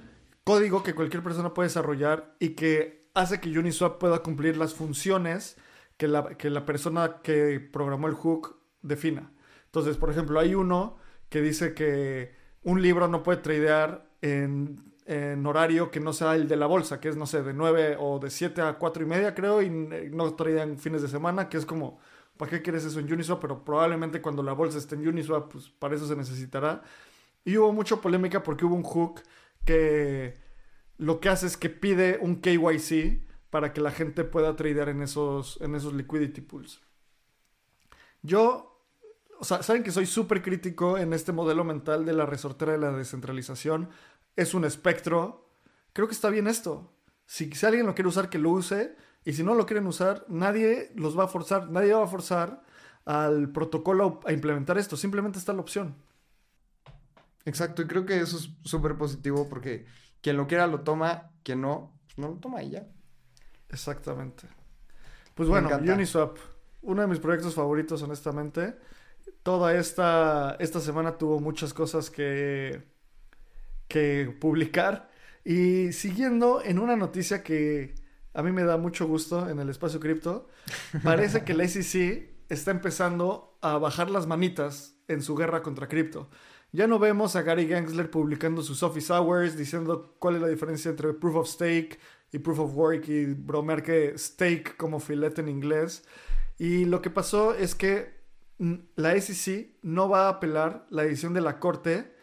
S1: código que cualquier persona puede desarrollar y que hace que Uniswap pueda cumplir las funciones que la, que la persona que programó el hook defina. Entonces, por ejemplo, hay uno que dice que un libro no puede tradear en, horario que no sea el de la bolsa, que es, no sé, de 9 o de 7 a 4 y media, creo, y no tradean fines de semana, que es como, ¿para qué quieres eso en Uniswap? Pero probablemente cuando la bolsa esté en Uniswap, pues para eso se necesitará. Y hubo mucha polémica porque hubo un hook que lo que hace es que pide un KYC para que la gente pueda tradear en esos, en esos liquidity pools. Yo, o sea, saben que soy súper crítico en este modelo mental de la resortera de la descentralización. Es un espectro. Creo que está bien esto. Si, si alguien lo quiere usar, que lo use. Y si no lo quieren usar, nadie los va a forzar. Nadie va a forzar al protocolo a implementar esto. Simplemente está la opción.
S2: Exacto, y creo que eso es súper positivo porque quien lo quiera lo toma, quien no, pues no lo toma y ya.
S1: Exactamente. Pues bueno, Uniswap, uno de mis proyectos favoritos, honestamente. Toda esta, esta semana tuvo muchas cosas que, que publicar. Y siguiendo en una noticia que a mí me da mucho gusto en el espacio cripto, <laughs> parece que la SEC está empezando a bajar las manitas en su guerra contra cripto. Ya no vemos a Gary Gensler publicando sus office hours diciendo cuál es la diferencia entre proof of stake y proof of work y bromear que stake como filete en inglés. Y lo que pasó es que mm, la SEC no va a apelar la decisión de la corte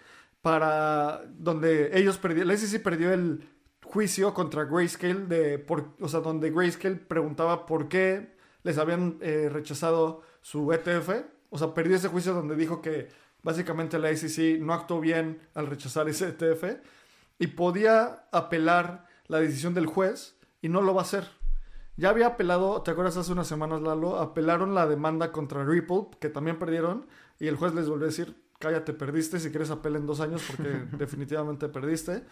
S1: para donde ellos perdieron, la SEC perdió el juicio contra Grayscale de por, o sea, donde Grayscale preguntaba por qué les habían eh, rechazado su ETF, o sea, perdió ese juicio donde dijo que Básicamente la SEC no actuó bien al rechazar ese ETF y podía apelar la decisión del juez y no lo va a hacer. Ya había apelado, ¿te acuerdas hace unas semanas, Lalo? Apelaron la demanda contra Ripple, que también perdieron, y el juez les volvió a decir, cállate, perdiste, si quieres apela en dos años porque <laughs> definitivamente perdiste.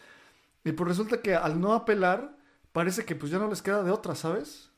S1: Y pues resulta que al no apelar, parece que pues ya no les queda de otra, ¿sabes?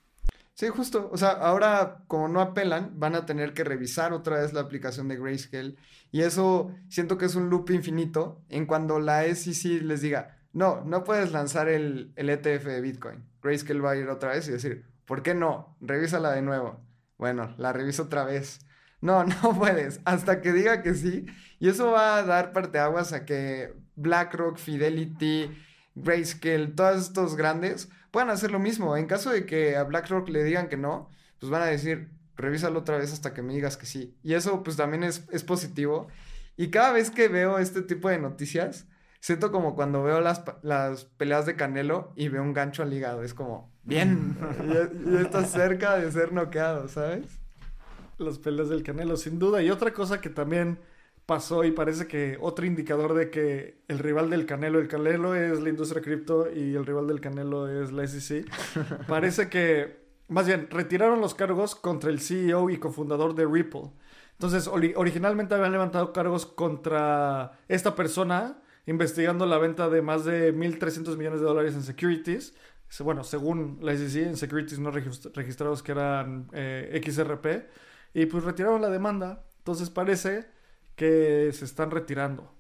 S2: Sí, justo. O sea, ahora como no apelan, van a tener que revisar otra vez la aplicación de Grayscale. Y eso siento que es un loop infinito en cuando la SEC les diga, no, no puedes lanzar el, el ETF de Bitcoin. Grayscale va a ir otra vez y decir, ¿por qué no? Revísala de nuevo. Bueno, la reviso otra vez. No, <laughs> no puedes. Hasta que diga que sí. Y eso va a dar parteaguas a que BlackRock, Fidelity, Grayscale, todos estos grandes puedan hacer lo mismo. En caso de que a BlackRock le digan que no, pues van a decir, revísalo otra vez hasta que me digas que sí. Y eso pues también es, positivo. Y cada vez que veo este tipo de noticias, siento como cuando veo las, las peleas de Canelo y veo un gancho al hígado. Es como, bien, <laughs> ya, estás cerca de ser noqueado, ¿sabes?
S1: Las peleas del Canelo, sin duda. Y otra cosa que también pasó y parece que otro indicador de que el rival del Canelo, el Canelo es la industria cripto y el rival del Canelo es la SEC. <laughs> parece que, más bien, retiraron los cargos contra el CEO y cofundador de Ripple. Entonces, originalmente habían levantado cargos contra esta persona investigando la venta de más de 1.300 millones de dólares en securities. Bueno, según la SEC, en securities no registrados que eran eh, XRP. Y pues retiraron la demanda. Entonces parece que se están retirando.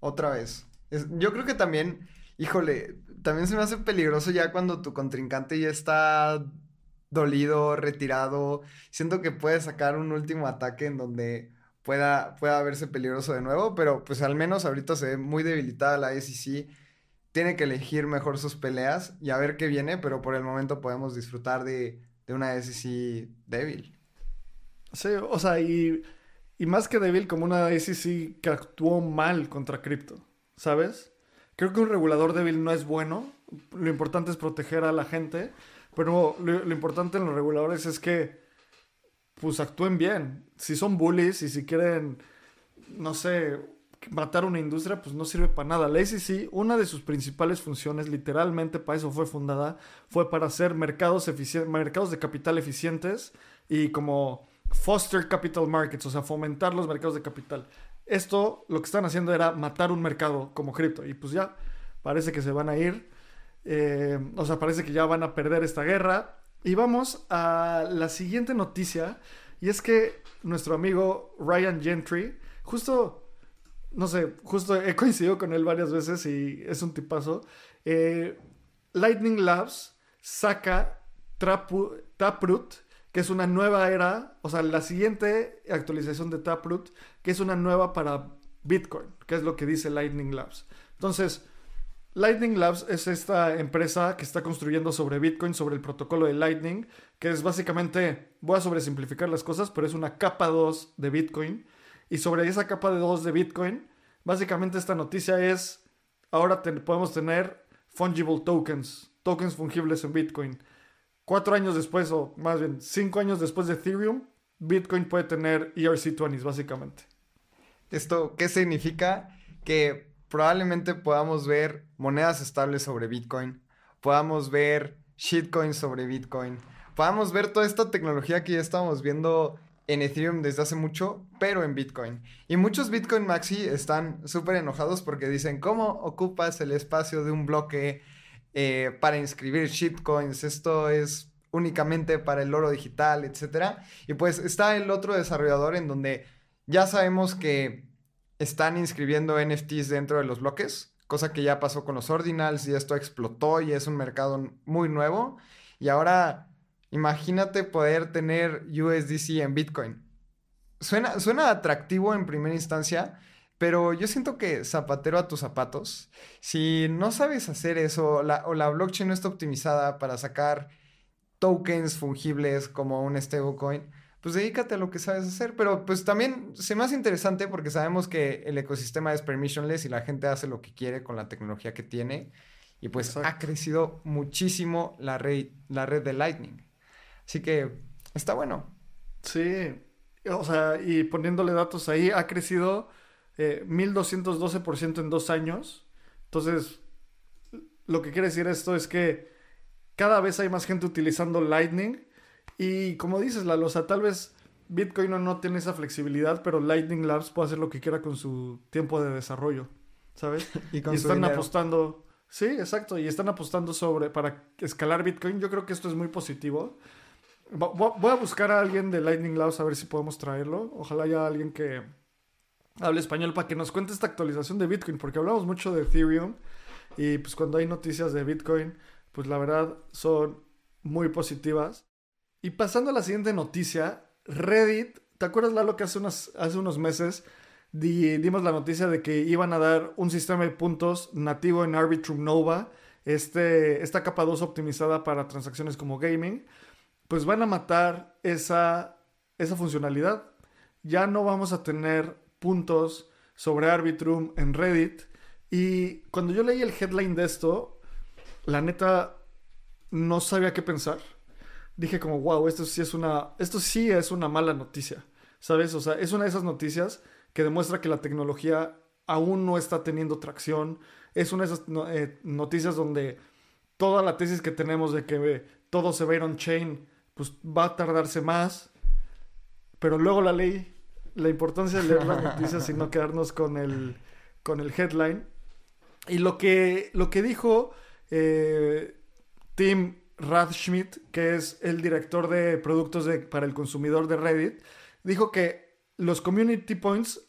S2: Otra vez. yo creo que también, híjole, también se me hace peligroso ya cuando tu contrincante ya está dolido, retirado. Siento que puede sacar un último ataque en donde pueda, pueda verse peligroso de nuevo, pero pues al menos ahorita se ve muy debilitada la SEC. Tiene que elegir mejor sus peleas y a ver qué viene, pero por el momento podemos disfrutar de, de una SEC débil.
S1: Sí, o sea, y, y más que débil, como una SEC que actuó mal contra cripto, ¿sabes? Creo que un regulador débil no es bueno. Lo importante es proteger a la gente. Pero lo, importante en los reguladores es que pues actúen bien. Si son bullies y si quieren, no sé, matar una industria, pues no sirve para nada. La SEC, una de sus principales funciones, literalmente para eso fue fundada, fue para hacer mercados, mercados de capital eficientes y como foster capital markets, o sea, fomentar los mercados de capital. Esto lo que están haciendo era matar un mercado como cripto y pues ya parece que se van a ir. Eh, o sea, parece que ya van a perder esta guerra. Y vamos a la siguiente noticia. Y es que nuestro amigo Ryan Gentry, justo, no sé, justo he coincidido con él varias veces y es un tipazo. Eh, Lightning Labs saca Taproot, que es una nueva era, o sea, la siguiente actualización de Taproot, que es una nueva para Bitcoin, que es lo que dice Lightning Labs. Entonces, Lightning Labs es esta empresa que está construyendo sobre Bitcoin, sobre el protocolo de Lightning, que es básicamente, voy a sobresimplificar las cosas, pero es una capa 2 de Bitcoin. Y sobre esa capa de 2 de Bitcoin, básicamente esta noticia es, ahora podemos tener fungible tokens, tokens fungibles en Bitcoin. Cuatro años después, o más bien cinco años después de Ethereum, Bitcoin puede tener ERC20s, básicamente.
S2: ¿Esto qué significa? Que probablemente podamos ver monedas estables sobre Bitcoin, podamos ver shitcoins sobre Bitcoin, podamos ver toda esta tecnología que ya estamos viendo en Ethereum desde hace mucho, pero en Bitcoin. Y muchos Bitcoin Maxi están súper enojados porque dicen, ¿cómo ocupas el espacio de un bloque eh, para inscribir shitcoins? Esto es únicamente para el oro digital, etc. Y pues está el otro desarrollador en donde ya sabemos que están inscribiendo NFTs dentro de los bloques, cosa que ya pasó con los ordinals y esto explotó y es un mercado muy nuevo. Y ahora imagínate poder tener USDC en Bitcoin. Suena, suena atractivo en primera instancia, pero yo siento que zapatero a tus zapatos, si no sabes hacer eso o la blockchain no está optimizada para sacar tokens fungibles como un stablecoin, pues dedícate a lo que sabes hacer. Pero pues también se me hace interesante porque sabemos que el ecosistema es permissionless y la gente hace lo que quiere con la tecnología que tiene. Y pues ha crecido muchísimo la red, la red de Lightning. Así que está bueno.
S1: Sí, o sea, y poniéndole datos ahí, ha crecido eh, 1212% en dos años. Entonces, lo que quiere decir esto es que cada vez hay más gente utilizando Lightning y como dices, Lalo, o sea, tal vez Bitcoin no, tiene esa flexibilidad, pero Lightning Labs puede hacer lo que quiera con su tiempo de desarrollo, ¿sabes? <laughs> y, con están apostando. Sí, exacto. Y están apostando sobre para escalar Bitcoin. Yo creo que esto es muy positivo. Voy a buscar a alguien de Lightning Labs a ver si podemos traerlo. Ojalá haya alguien que hable español para que nos cuente esta actualización de Bitcoin, porque hablamos mucho de Ethereum y pues cuando hay noticias de Bitcoin, pues la verdad son muy positivas. Y pasando a la siguiente noticia, Reddit, ¿te acuerdas Lalo que hace, hace unos meses dimos la noticia de que iban a dar un sistema de puntos nativo en Arbitrum Nova, este, esta capa 2 optimizada para transacciones como gaming? Pues van a matar esa, esa funcionalidad. Ya no vamos a tener puntos sobre Arbitrum en Reddit. Y cuando yo leí el headline de esto, la neta no sabía qué pensar dije como, wow, esto sí es una, esto sí es una mala noticia, ¿sabes? O sea, es una de esas noticias que demuestra que la tecnología aún no está teniendo tracción. Es una de esas eh, noticias donde toda la tesis que tenemos de que eh, todo se va a ir on-chain, pues va a tardarse más. Pero luego la ley, la importancia de leer las <laughs> noticias y no quedarnos con el, con el headline. Y lo que, lo que dijo eh, Tim Rad Schmidt, que es el director de productos para el consumidor de Reddit, dijo que los community points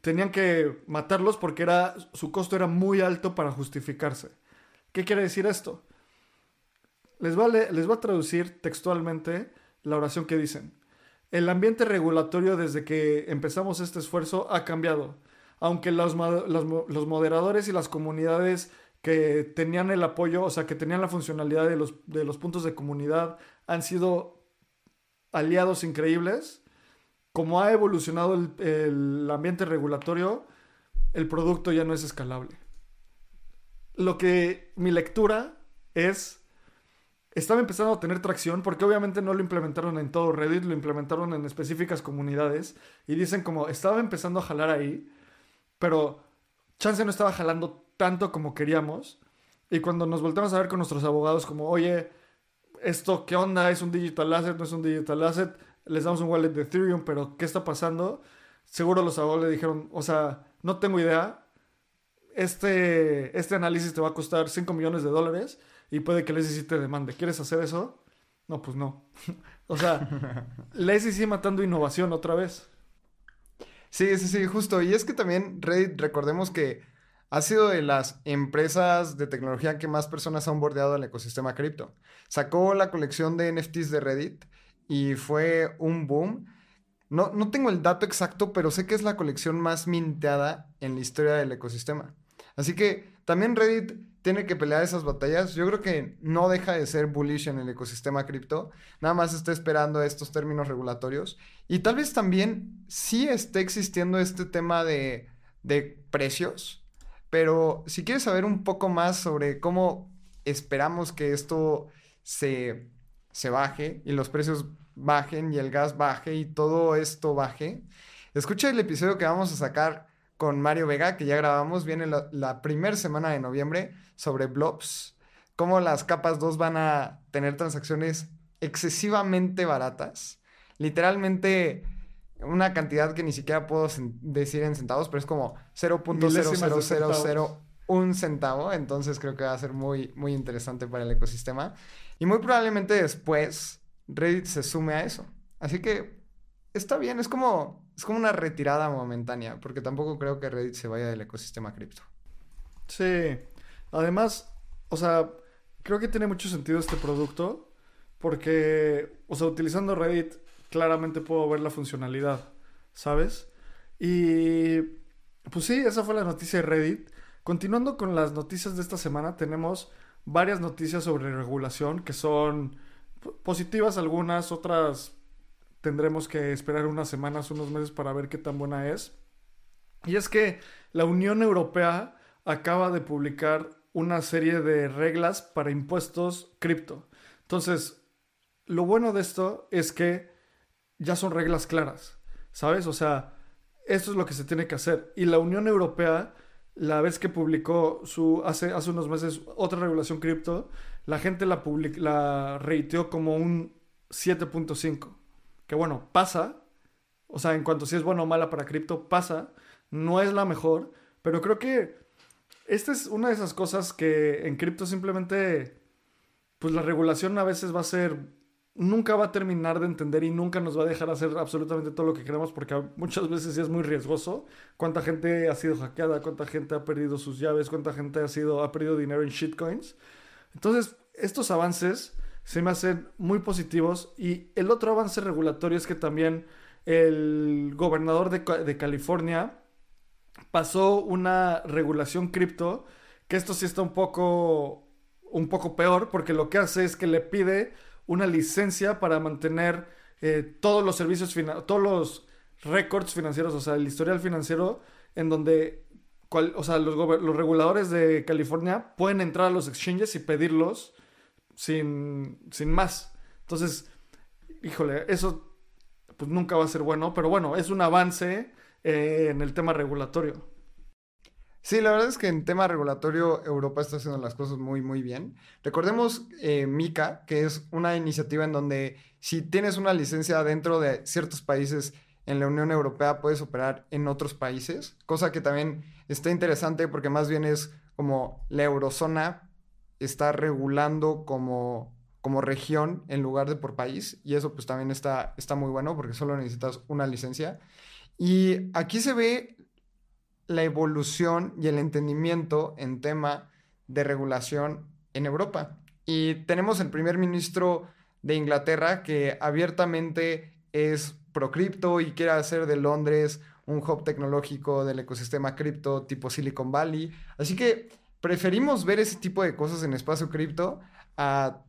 S1: tenían que matarlos porque era, su costo era muy alto para justificarse. ¿Qué quiere decir esto? Les, vale, les voy a traducir textualmente la oración que dicen. El ambiente regulatorio desde que empezamos este esfuerzo ha cambiado. Aunque los, moderadores y las comunidades que tenían el apoyo, o sea, que tenían la funcionalidad de los puntos de comunidad, han sido aliados increíbles, como ha evolucionado el, ambiente regulatorio, el producto ya no es escalable. Lo que mi lectura es, estaba empezando a tener tracción porque obviamente no lo implementaron en todo Reddit, lo implementaron en específicas comunidades y dicen como estaba empezando a jalar ahí, pero Chance no estaba jalando tanto como queríamos. Y cuando nos volteamos a ver con nuestros abogados como, oye, esto qué onda, es un digital asset, no es un digital asset, les damos un wallet de Ethereum, pero ¿qué está pasando? Seguro los abogados le dijeron, o sea, no tengo idea, este, este análisis te va a costar 5 millones de dólares y puede que Lazy te demande. ¿Quieres hacer eso? No, pues no. <laughs> o sea, <laughs> Lazy sigue matando innovación otra vez.
S2: Sí, sí, sí, justo. Y es que también Reddit, recordemos que ha sido de las empresas de tecnología que más personas han bordeado el ecosistema cripto. Sacó la colección de NFTs de Reddit y fue un boom. No, no tengo el dato exacto, pero sé que es la colección más minteada en la historia del ecosistema. Así que también Reddit tiene que pelear esas batallas. Yo creo que no deja de ser bullish en el ecosistema cripto. Nada más está esperando estos términos regulatorios. Y tal vez también sí esté existiendo este tema de, precios. Pero si quieres saber un poco más sobre cómo esperamos que esto se se baje y los precios bajen y el gas baje y todo esto baje, escucha el episodio que vamos a sacar con Mario Vega, que ya grabamos, viene la, primera semana de noviembre sobre blobs, cómo las capas 2 van a tener transacciones excesivamente baratas, literalmente una cantidad que ni siquiera puedo decir en centavos, pero es como 0.00001 centavo, entonces creo que va a ser muy, muy interesante para el ecosistema. Y muy probablemente después Reddit se sume a eso. Así que está bien, es como, es como una retirada momentánea, porque tampoco creo que Reddit se vaya del ecosistema cripto.
S1: Sí, además, o sea, creo que tiene mucho sentido este producto, porque, o sea, utilizando Reddit, claramente puedo ver la funcionalidad, ¿sabes? Y, pues sí, esa fue la noticia de Reddit. Continuando con las noticias de esta semana, tenemos varias noticias sobre regulación que son positivas algunas, otras tendremos que esperar unas semanas, unos meses para ver qué tan buena es. Y es que la Unión Europea acaba de publicar una serie de reglas para impuestos cripto. Entonces, lo bueno de esto es que ya son reglas claras, ¿sabes? O sea, esto es lo que se tiene que hacer. Y la Unión Europea la vez que publicó su hace, hace unos meses otra regulación cripto, la gente la, la reiteó como un 7.5. Que bueno, pasa. O sea, en cuanto si es buena o mala para cripto, pasa. No es la mejor. Pero creo que esta es una de esas cosas que en cripto simplemente, pues la regulación a veces va a ser nunca va a terminar de entender y nunca nos va a dejar hacer absolutamente todo lo que queremos porque muchas veces es muy riesgoso. Cuánta gente ha sido hackeada, cuánta gente ha perdido sus llaves, cuánta gente ha, sido, ha perdido dinero en shitcoins. Entonces, estos avances se me hacen muy positivos. Y el otro avance regulatorio es que también el gobernador de, de California pasó una regulación cripto que esto sí está un poco un poco peor porque lo que hace es que le pide una licencia para mantener eh, todos los servicios, todos los récords financieros, o sea, el historial financiero, en donde o sea, los, los, reguladores de California pueden entrar a los exchanges y pedirlos sin, sin más. Entonces, híjole, eso pues nunca va a ser bueno, pero bueno, es un avance eh, en el tema regulatorio.
S2: Sí, la verdad es que en tema regulatorio Europa está haciendo las cosas muy, muy bien. Recordemos eh, MICA, que es una iniciativa en donde si tienes una licencia dentro de ciertos países en la Unión Europea, puedes operar en otros países, cosa que también está interesante porque más bien es como la eurozona está regulando como, como región en lugar de por país y eso pues también está, está muy bueno porque solo necesitas una licencia. Y aquí se ve la evolución y el entendimiento en tema de regulación en Europa. Y tenemos el primer ministro de Inglaterra que abiertamente es pro cripto y quiere hacer de Londres un hub tecnológico del ecosistema cripto tipo Silicon Valley. Así que preferimos ver ese tipo de cosas en espacio cripto a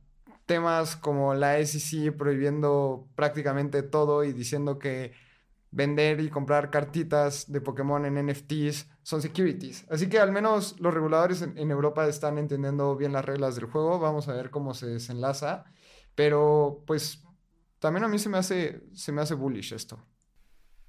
S2: temas como la SEC prohibiendo prácticamente todo y diciendo que vender y comprar cartitas de Pokémon en NFTs son securities. Así que al menos los reguladores en, Europa están entendiendo bien las reglas del juego. Vamos a ver cómo se desenlaza. Pero pues también a mí se me hace, se me hace bullish esto.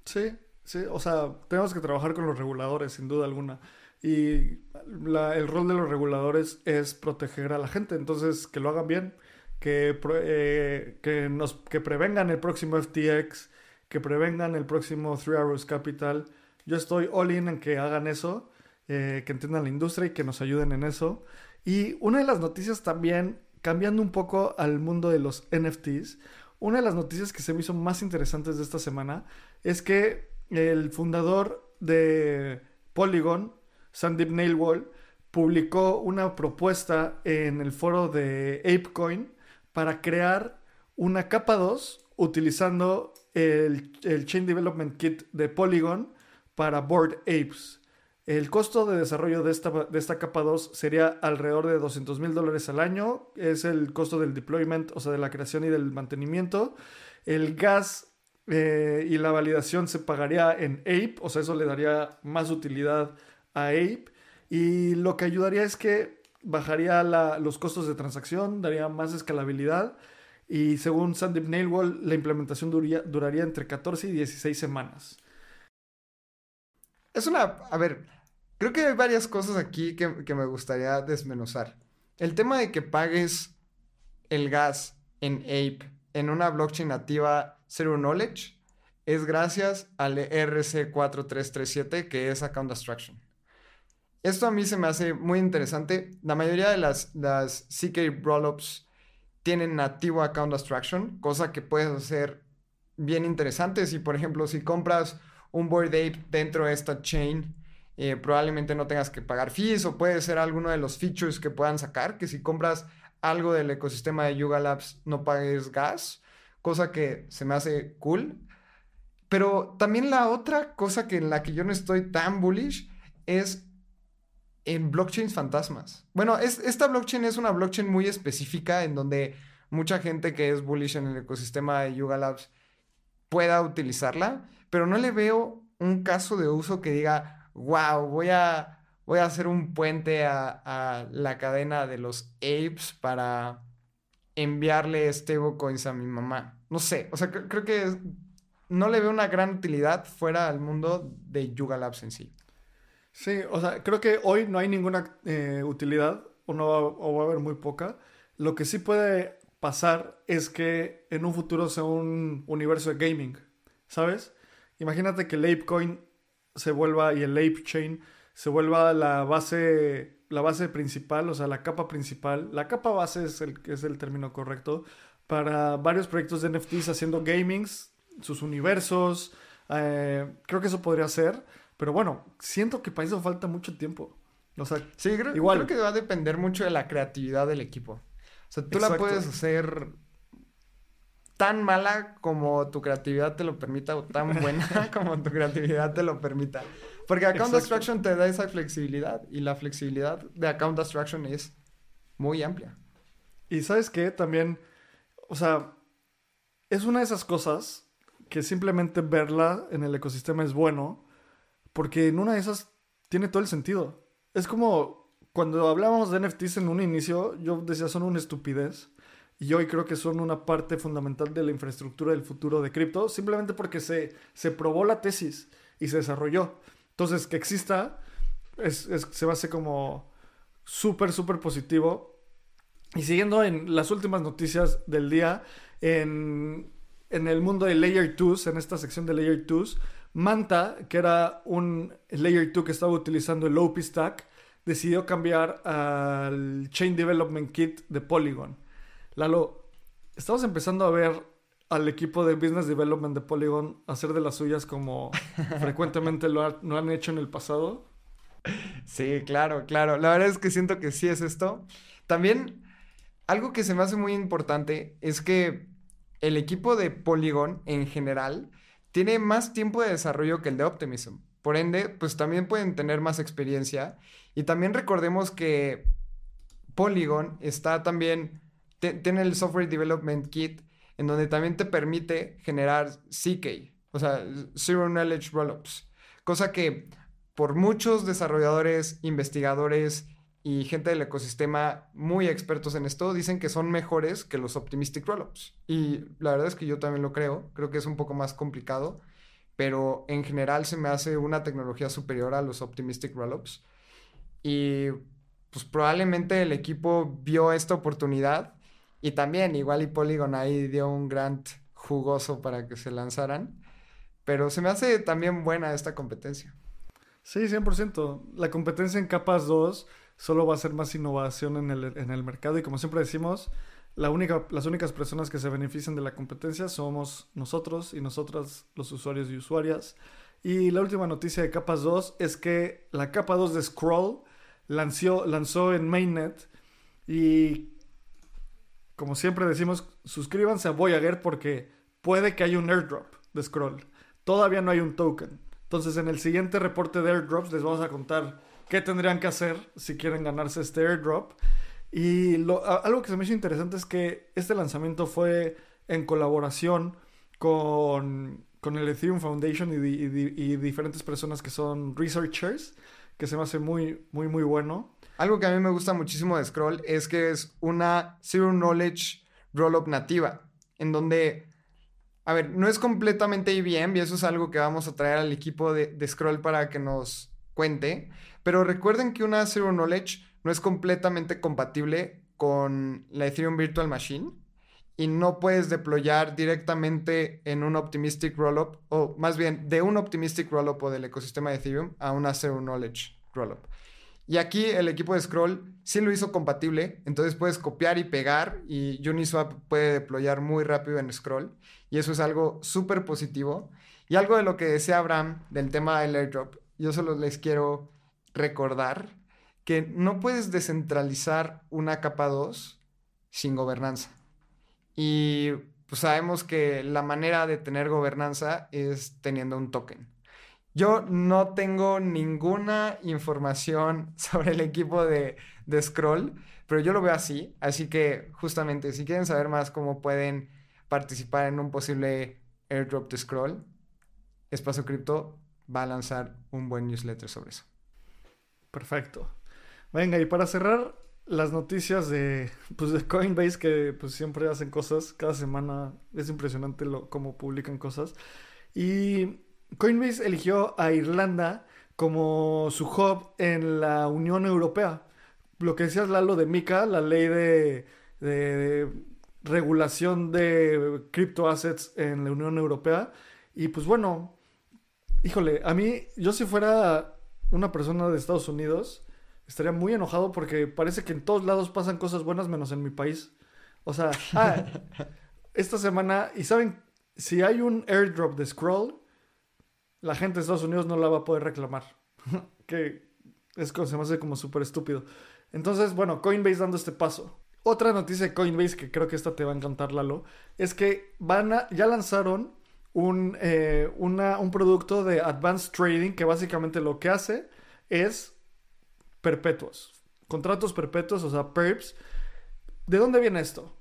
S1: Sí, sí. O sea, tenemos que trabajar con los reguladores, sin duda alguna. Y el rol de los reguladores es proteger a la gente. Entonces, que lo hagan bien. Que, eh, que, nos, que prevengan el próximo FTX que prevengan el próximo Three Arrows Capital. Yo estoy all in en que hagan eso, eh, que entiendan la industria y que nos ayuden en eso. Y una de las noticias también, cambiando un poco al mundo de los NFTs, una de las noticias que se me hizo más interesantes de esta semana es que el fundador de Polygon, Sandeep Nailwall, publicó una propuesta en el foro de ApeCoin para crear una capa 2 utilizando el, Chain Development Kit de Polygon para Board Apes. El costo de desarrollo de esta, de esta capa 2 sería alrededor de 200 mil dólares al año. Es el costo del deployment, o sea, de la creación y del mantenimiento. El gas eh, y la validación se pagaría en Ape, o sea, eso le daría más utilidad a Ape. Y lo que ayudaría es que bajaría los costos de transacción, daría más escalabilidad y según Sandeep Nailwall, la implementación duraría entre 14 y 16 semanas.
S2: Es una... A ver, creo que hay varias cosas aquí que, me gustaría desmenuzar. El tema de que pagues el gas en Ape en una blockchain nativa Zero Knowledge es gracias al RC4337 que es Account Abstraction. Esto a mí se me hace muy interesante. La mayoría de las, las CK Rollups tienen nativo account abstraction, cosa que puedes hacer bien interesante. Si, por ejemplo, si compras un Board Ape dentro de esta chain, eh, probablemente no tengas que pagar fees o puede ser alguno de los features que puedan sacar, que si compras algo del ecosistema de Yuga Labs no pagues gas, cosa que se me hace cool. Pero también la otra cosa que en la que yo no estoy tan bullish es en blockchains fantasmas. Bueno, es, esta blockchain es una blockchain muy específica en donde mucha gente que es bullish en el ecosistema de Yuga Labs pueda utilizarla, pero no le veo un caso de uso que diga, wow, voy a, voy a hacer un puente a, la cadena de los apes para enviarle stablecoins a mi mamá. No sé, o sea, creo que no le veo una gran utilidad fuera del mundo de Yuga Labs en sí.
S1: Sí, o sea, creo que hoy no hay ninguna eh, utilidad o, no va, a haber muy poca. Lo que sí puede pasar es que en un futuro sea un universo de gaming, ¿sabes? Imagínate que el ApeCoin se vuelva y el Ape Chain se vuelva la base, la base principal, o sea, la capa principal. La capa base es el, es el término correcto para varios proyectos de NFTs haciendo gamings, sus universos. Eh, creo que eso podría ser. Pero bueno, siento que para eso falta mucho tiempo. O sea,
S2: sí, creo, igual. creo que va a depender mucho de la creatividad del equipo. O sea, tú la puedes hacer tan mala como tu creatividad te lo permita o tan <laughs> buena <laughs> como tu creatividad te lo permita. Porque Account Abstraction te da esa flexibilidad y la flexibilidad de Account Abstraction es muy amplia.
S1: Y sabes qué, también, o sea, es una de esas cosas que simplemente verla en el ecosistema es bueno, porque en una de esas tiene todo el sentido. Es como cuando hablábamos de NFTs en un inicio, yo decía son una estupidez. Y hoy creo que son una parte fundamental de la infraestructura del futuro de cripto, simplemente porque se, se probó la tesis y se desarrolló. Entonces, que exista es, se me hace como súper, súper positivo. Y siguiendo en las últimas noticias del día, en, en el mundo de Layer 2, en esta sección de Layer 2, Manta, que era un Layer 2 que estaba utilizando el OP Stack, decidió cambiar al Chain Development Kit de Polygon. Lalo, estamos empezando a ver al equipo de Business Development de Polygon hacer de las suyas como <laughs> frecuentemente lo, lo han hecho en el pasado.
S2: Sí, claro, claro. La verdad es que siento que sí es esto. También algo que se me hace muy importante es que el equipo de Polygon en general tiene más tiempo de desarrollo que el de Optimism. Por ende, pues también pueden tener más experiencia. Y también recordemos que Polygon está también, tiene el Software Development Kit, en donde también te permite generar CK, o sea, Zero Knowledge Rollups. Cosa que por muchos desarrolladores, investigadores y gente del ecosistema muy expertos en esto dicen que son mejores que los optimistic rollups. Y la verdad es que yo también lo creo, creo que es un poco más complicado, pero en general se me hace una tecnología superior a los optimistic rollups. Y pues probablemente el equipo vio esta oportunidad y también igual y Polygon ahí dio un grant jugoso para que se lanzaran. Pero se me hace también buena esta competencia.
S1: Sí, 100%. La competencia en capas 2 solo va a ser más innovación en el, en el mercado y como siempre decimos, la única, las únicas personas que se benefician de la competencia somos nosotros y nosotras, los usuarios y usuarias. Y la última noticia de capas 2 es que la capa 2 de Scroll lanzó, lanzó en Mainnet y como siempre decimos, suscríbanse a Voyager porque puede que haya un airdrop de Scroll. Todavía no hay un token. Entonces en el siguiente reporte de airdrops les vamos a contar qué tendrían que hacer si quieren ganarse este airdrop. Y algo que se me hizo interesante es que este lanzamiento fue en colaboración con, con el Ethereum Foundation y, diferentes personas que son researchers, que se me hace muy, muy, muy bueno.
S2: Algo que a mí me gusta muchísimo de Scroll es que es una Zero Knowledge Rollup nativa, en donde, a ver, no es completamente IBM y eso es algo que vamos a traer al equipo de, de Scroll para que nos cuente, pero recuerden que una Zero Knowledge no es completamente compatible con la Ethereum Virtual Machine y no puedes deployar directamente en un Optimistic Rollup, o más bien de un Optimistic Rollup o del ecosistema de Ethereum a una Zero Knowledge Rollup. Y aquí el equipo de Scroll sí lo hizo compatible, entonces puedes copiar y pegar y Uniswap puede deployar muy rápido en Scroll y eso es algo súper positivo. Y algo de lo que decía Abraham del tema del airdrop, yo solo les quiero recordar que no puedes descentralizar una capa 2 sin gobernanza. Y pues sabemos que la manera de tener gobernanza es teniendo un token. Yo no tengo ninguna información <laughs> sobre el equipo de, de Scroll, pero yo lo veo así. Así que justamente si quieren saber más cómo pueden participar en un posible airdrop de Scroll, Espacio Cripto va a lanzar un buen newsletter sobre eso.
S1: Perfecto. Venga, y para cerrar las noticias de, pues de Coinbase, que pues siempre hacen cosas, cada semana es impresionante lo, cómo publican cosas. Y Coinbase eligió a Irlanda como su hub en la Unión Europea. Lo que decías, Lalo, de MICA, la ley de, de regulación de criptoassets en la Unión Europea. Y pues bueno, híjole, a mí, yo si fuera una persona de Estados Unidos, estaría muy enojado porque parece que en todos lados pasan cosas buenas menos en mi país. O sea, <laughs> ah, esta semana, y saben, si hay un airdrop de Scroll, la gente de Estados Unidos no la va a poder reclamar. <laughs> que es se me hace como súper estúpido. Entonces, bueno, Coinbase dando este paso. Otra noticia de Coinbase que creo que esta te va a encantar, Lalo, es que van a, ya lanzaron un, eh, un producto de Advanced Trading que básicamente lo que hace es perpetuos, contratos perpetuos, o sea, perps. ¿De dónde viene esto?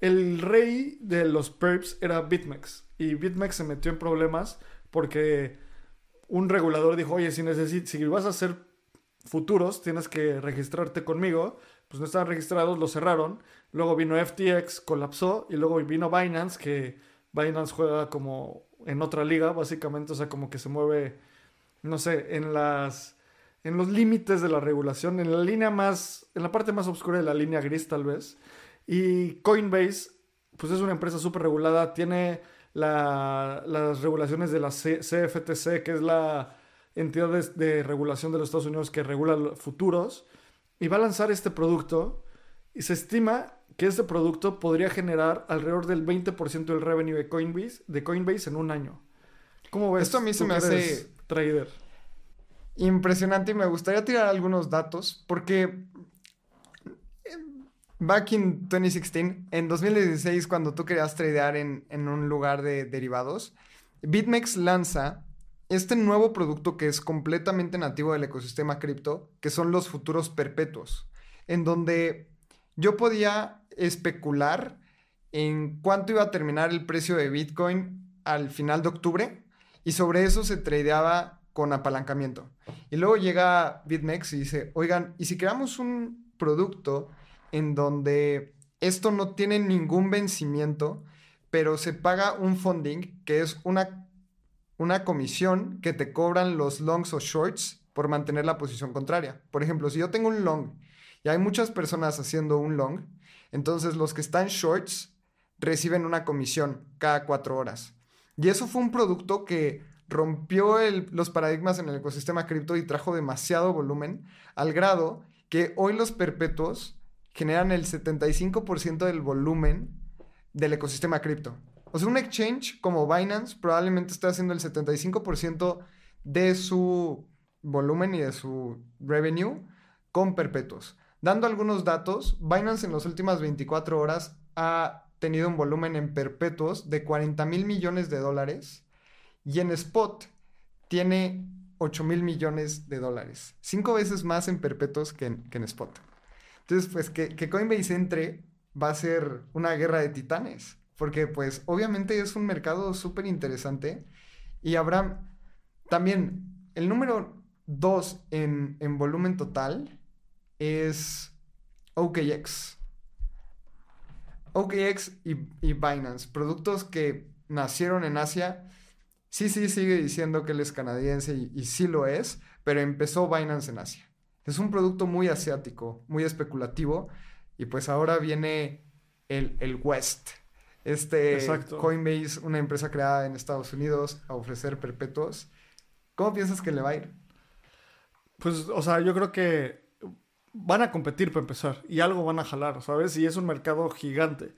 S1: El rey de los perps era BitMEX y BitMEX se metió en problemas porque un regulador dijo, oye, si, si vas a hacer futuros, tienes que registrarte conmigo. Pues no estaban registrados, lo cerraron. Luego vino FTX, colapsó. Y luego vino Binance, que Binance juega como en otra liga, básicamente, o sea, como que se mueve, no sé, en las en los límites de la regulación, en la línea más, en la parte más oscura de la línea gris tal vez. Y Coinbase, pues es una empresa súper regulada, tiene las regulaciones de la CFTC, que es la entidad de, de, regulación de los Estados Unidos que regula futuros, y va a lanzar este producto Y se estima que este producto podría generar alrededor del 20% del revenue de Coinbase, de Coinbase en un año. ¿Cómo ves?
S2: Esto a mí se me hace
S1: trader.
S2: Impresionante y me gustaría tirar algunos datos porque back in 2016, en 2016 cuando tú querías tradear en, en un lugar de derivados, BitMEX lanza este nuevo producto que es completamente nativo del ecosistema cripto, que son los futuros perpetuos, en donde yo podía especular en cuánto iba a terminar el precio de Bitcoin al final de octubre y sobre eso se tradeaba con apalancamiento. Y luego llega BitMEX y dice, oigan, ¿y si creamos un producto en donde esto no tiene ningún vencimiento, pero se paga un funding, que es una, una comisión que te cobran los longs o shorts por mantener la posición contraria? Por ejemplo, si yo tengo un long y hay muchas personas haciendo un long, entonces los que están shorts reciben una comisión cada cuatro horas. Y eso fue un producto que rompió los paradigmas en el ecosistema cripto y trajo demasiado volumen al grado que hoy los perpetuos generan el 75% del volumen del ecosistema cripto. O sea, un exchange como Binance probablemente está haciendo el 75% de su volumen y de su revenue con perpetuos. Dando algunos datos, Binance en las últimas 24 horas ha tenido un volumen en perpetuos de 40 mil millones de dólares y en spot tiene 8 mil millones de dólares. Cinco veces más en perpetuos que en, spot. Entonces, pues que, que Coinbase entre va a ser una guerra de titanes. Porque pues obviamente es un mercado súper interesante. Y habrá también el número 2 en, en volumen total es OKX. OKX y, Binance, productos que nacieron en Asia. Sí, sí, sigue diciendo que él es canadiense y, y sí lo es, pero empezó Binance en Asia. Es un producto muy asiático, muy especulativo, y pues ahora viene el, el West. Este Coinbase, una empresa creada en Estados Unidos, a ofrecer perpetuos. ¿Cómo piensas que le va a ir?
S1: Pues, o sea, yo creo que van a competir para empezar y algo van a jalar, ¿sabes? Y es un mercado gigante.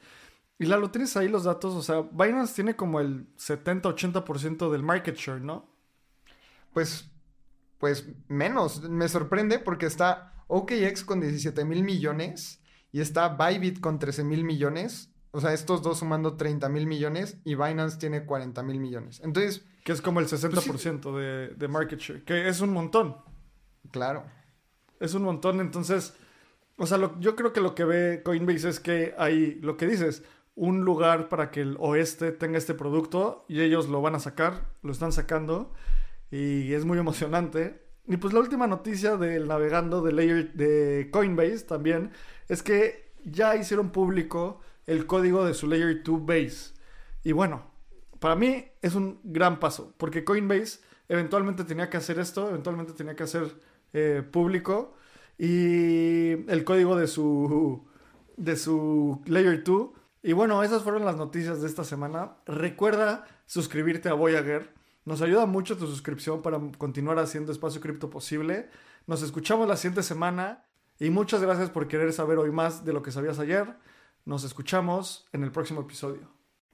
S1: Y Lalo, tienes ahí los datos, o sea, Binance tiene como el 70-80% del market share, ¿no?
S2: Pues, pues menos, me sorprende porque está OKX con 17 mil millones y está Bybit con 13 mil millones. O sea, estos dos sumando 30 mil millones y Binance tiene 40 mil millones. Entonces...
S1: Que es como el 60% pues de, de market share, que es un montón.
S2: Claro.
S1: Es un montón, entonces, o sea, yo creo que lo que ve Coinbase es que hay, lo que dices, un lugar para que el oeste tenga este producto y ellos lo van a sacar, lo están sacando y es muy emocionante. Y pues la última noticia del navegando de, layer, de Coinbase también es que ya hicieron público el código de su Layer 2 Base. Y bueno, para mí es un gran paso, porque Coinbase eventualmente tenía que hacer esto, eventualmente tenía que hacer eh, público y el código de su, de su Layer 2. Y bueno, esas fueron las noticias de esta semana. Recuerda suscribirte a Voyager. Nos ayuda mucho tu suscripción para continuar haciendo espacio cripto posible. Nos escuchamos la siguiente semana y muchas gracias por querer saber hoy más de lo que sabías ayer. Nos escuchamos en el próximo episodio.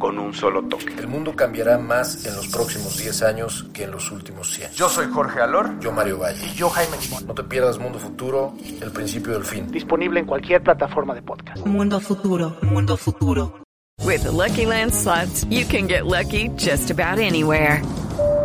S3: con un solo toque.
S4: El mundo cambiará más en los próximos 10 años que en los últimos 100.
S3: Yo soy Jorge Alor.
S4: Yo Mario Valle.
S5: Y yo Jaime Limón.
S4: No te pierdas Mundo Futuro, el principio del fin.
S5: Disponible en cualquier plataforma de podcast.
S6: Mundo Futuro, Mundo Futuro.
S7: With the Lucky Land slots, you can get lucky just about anywhere.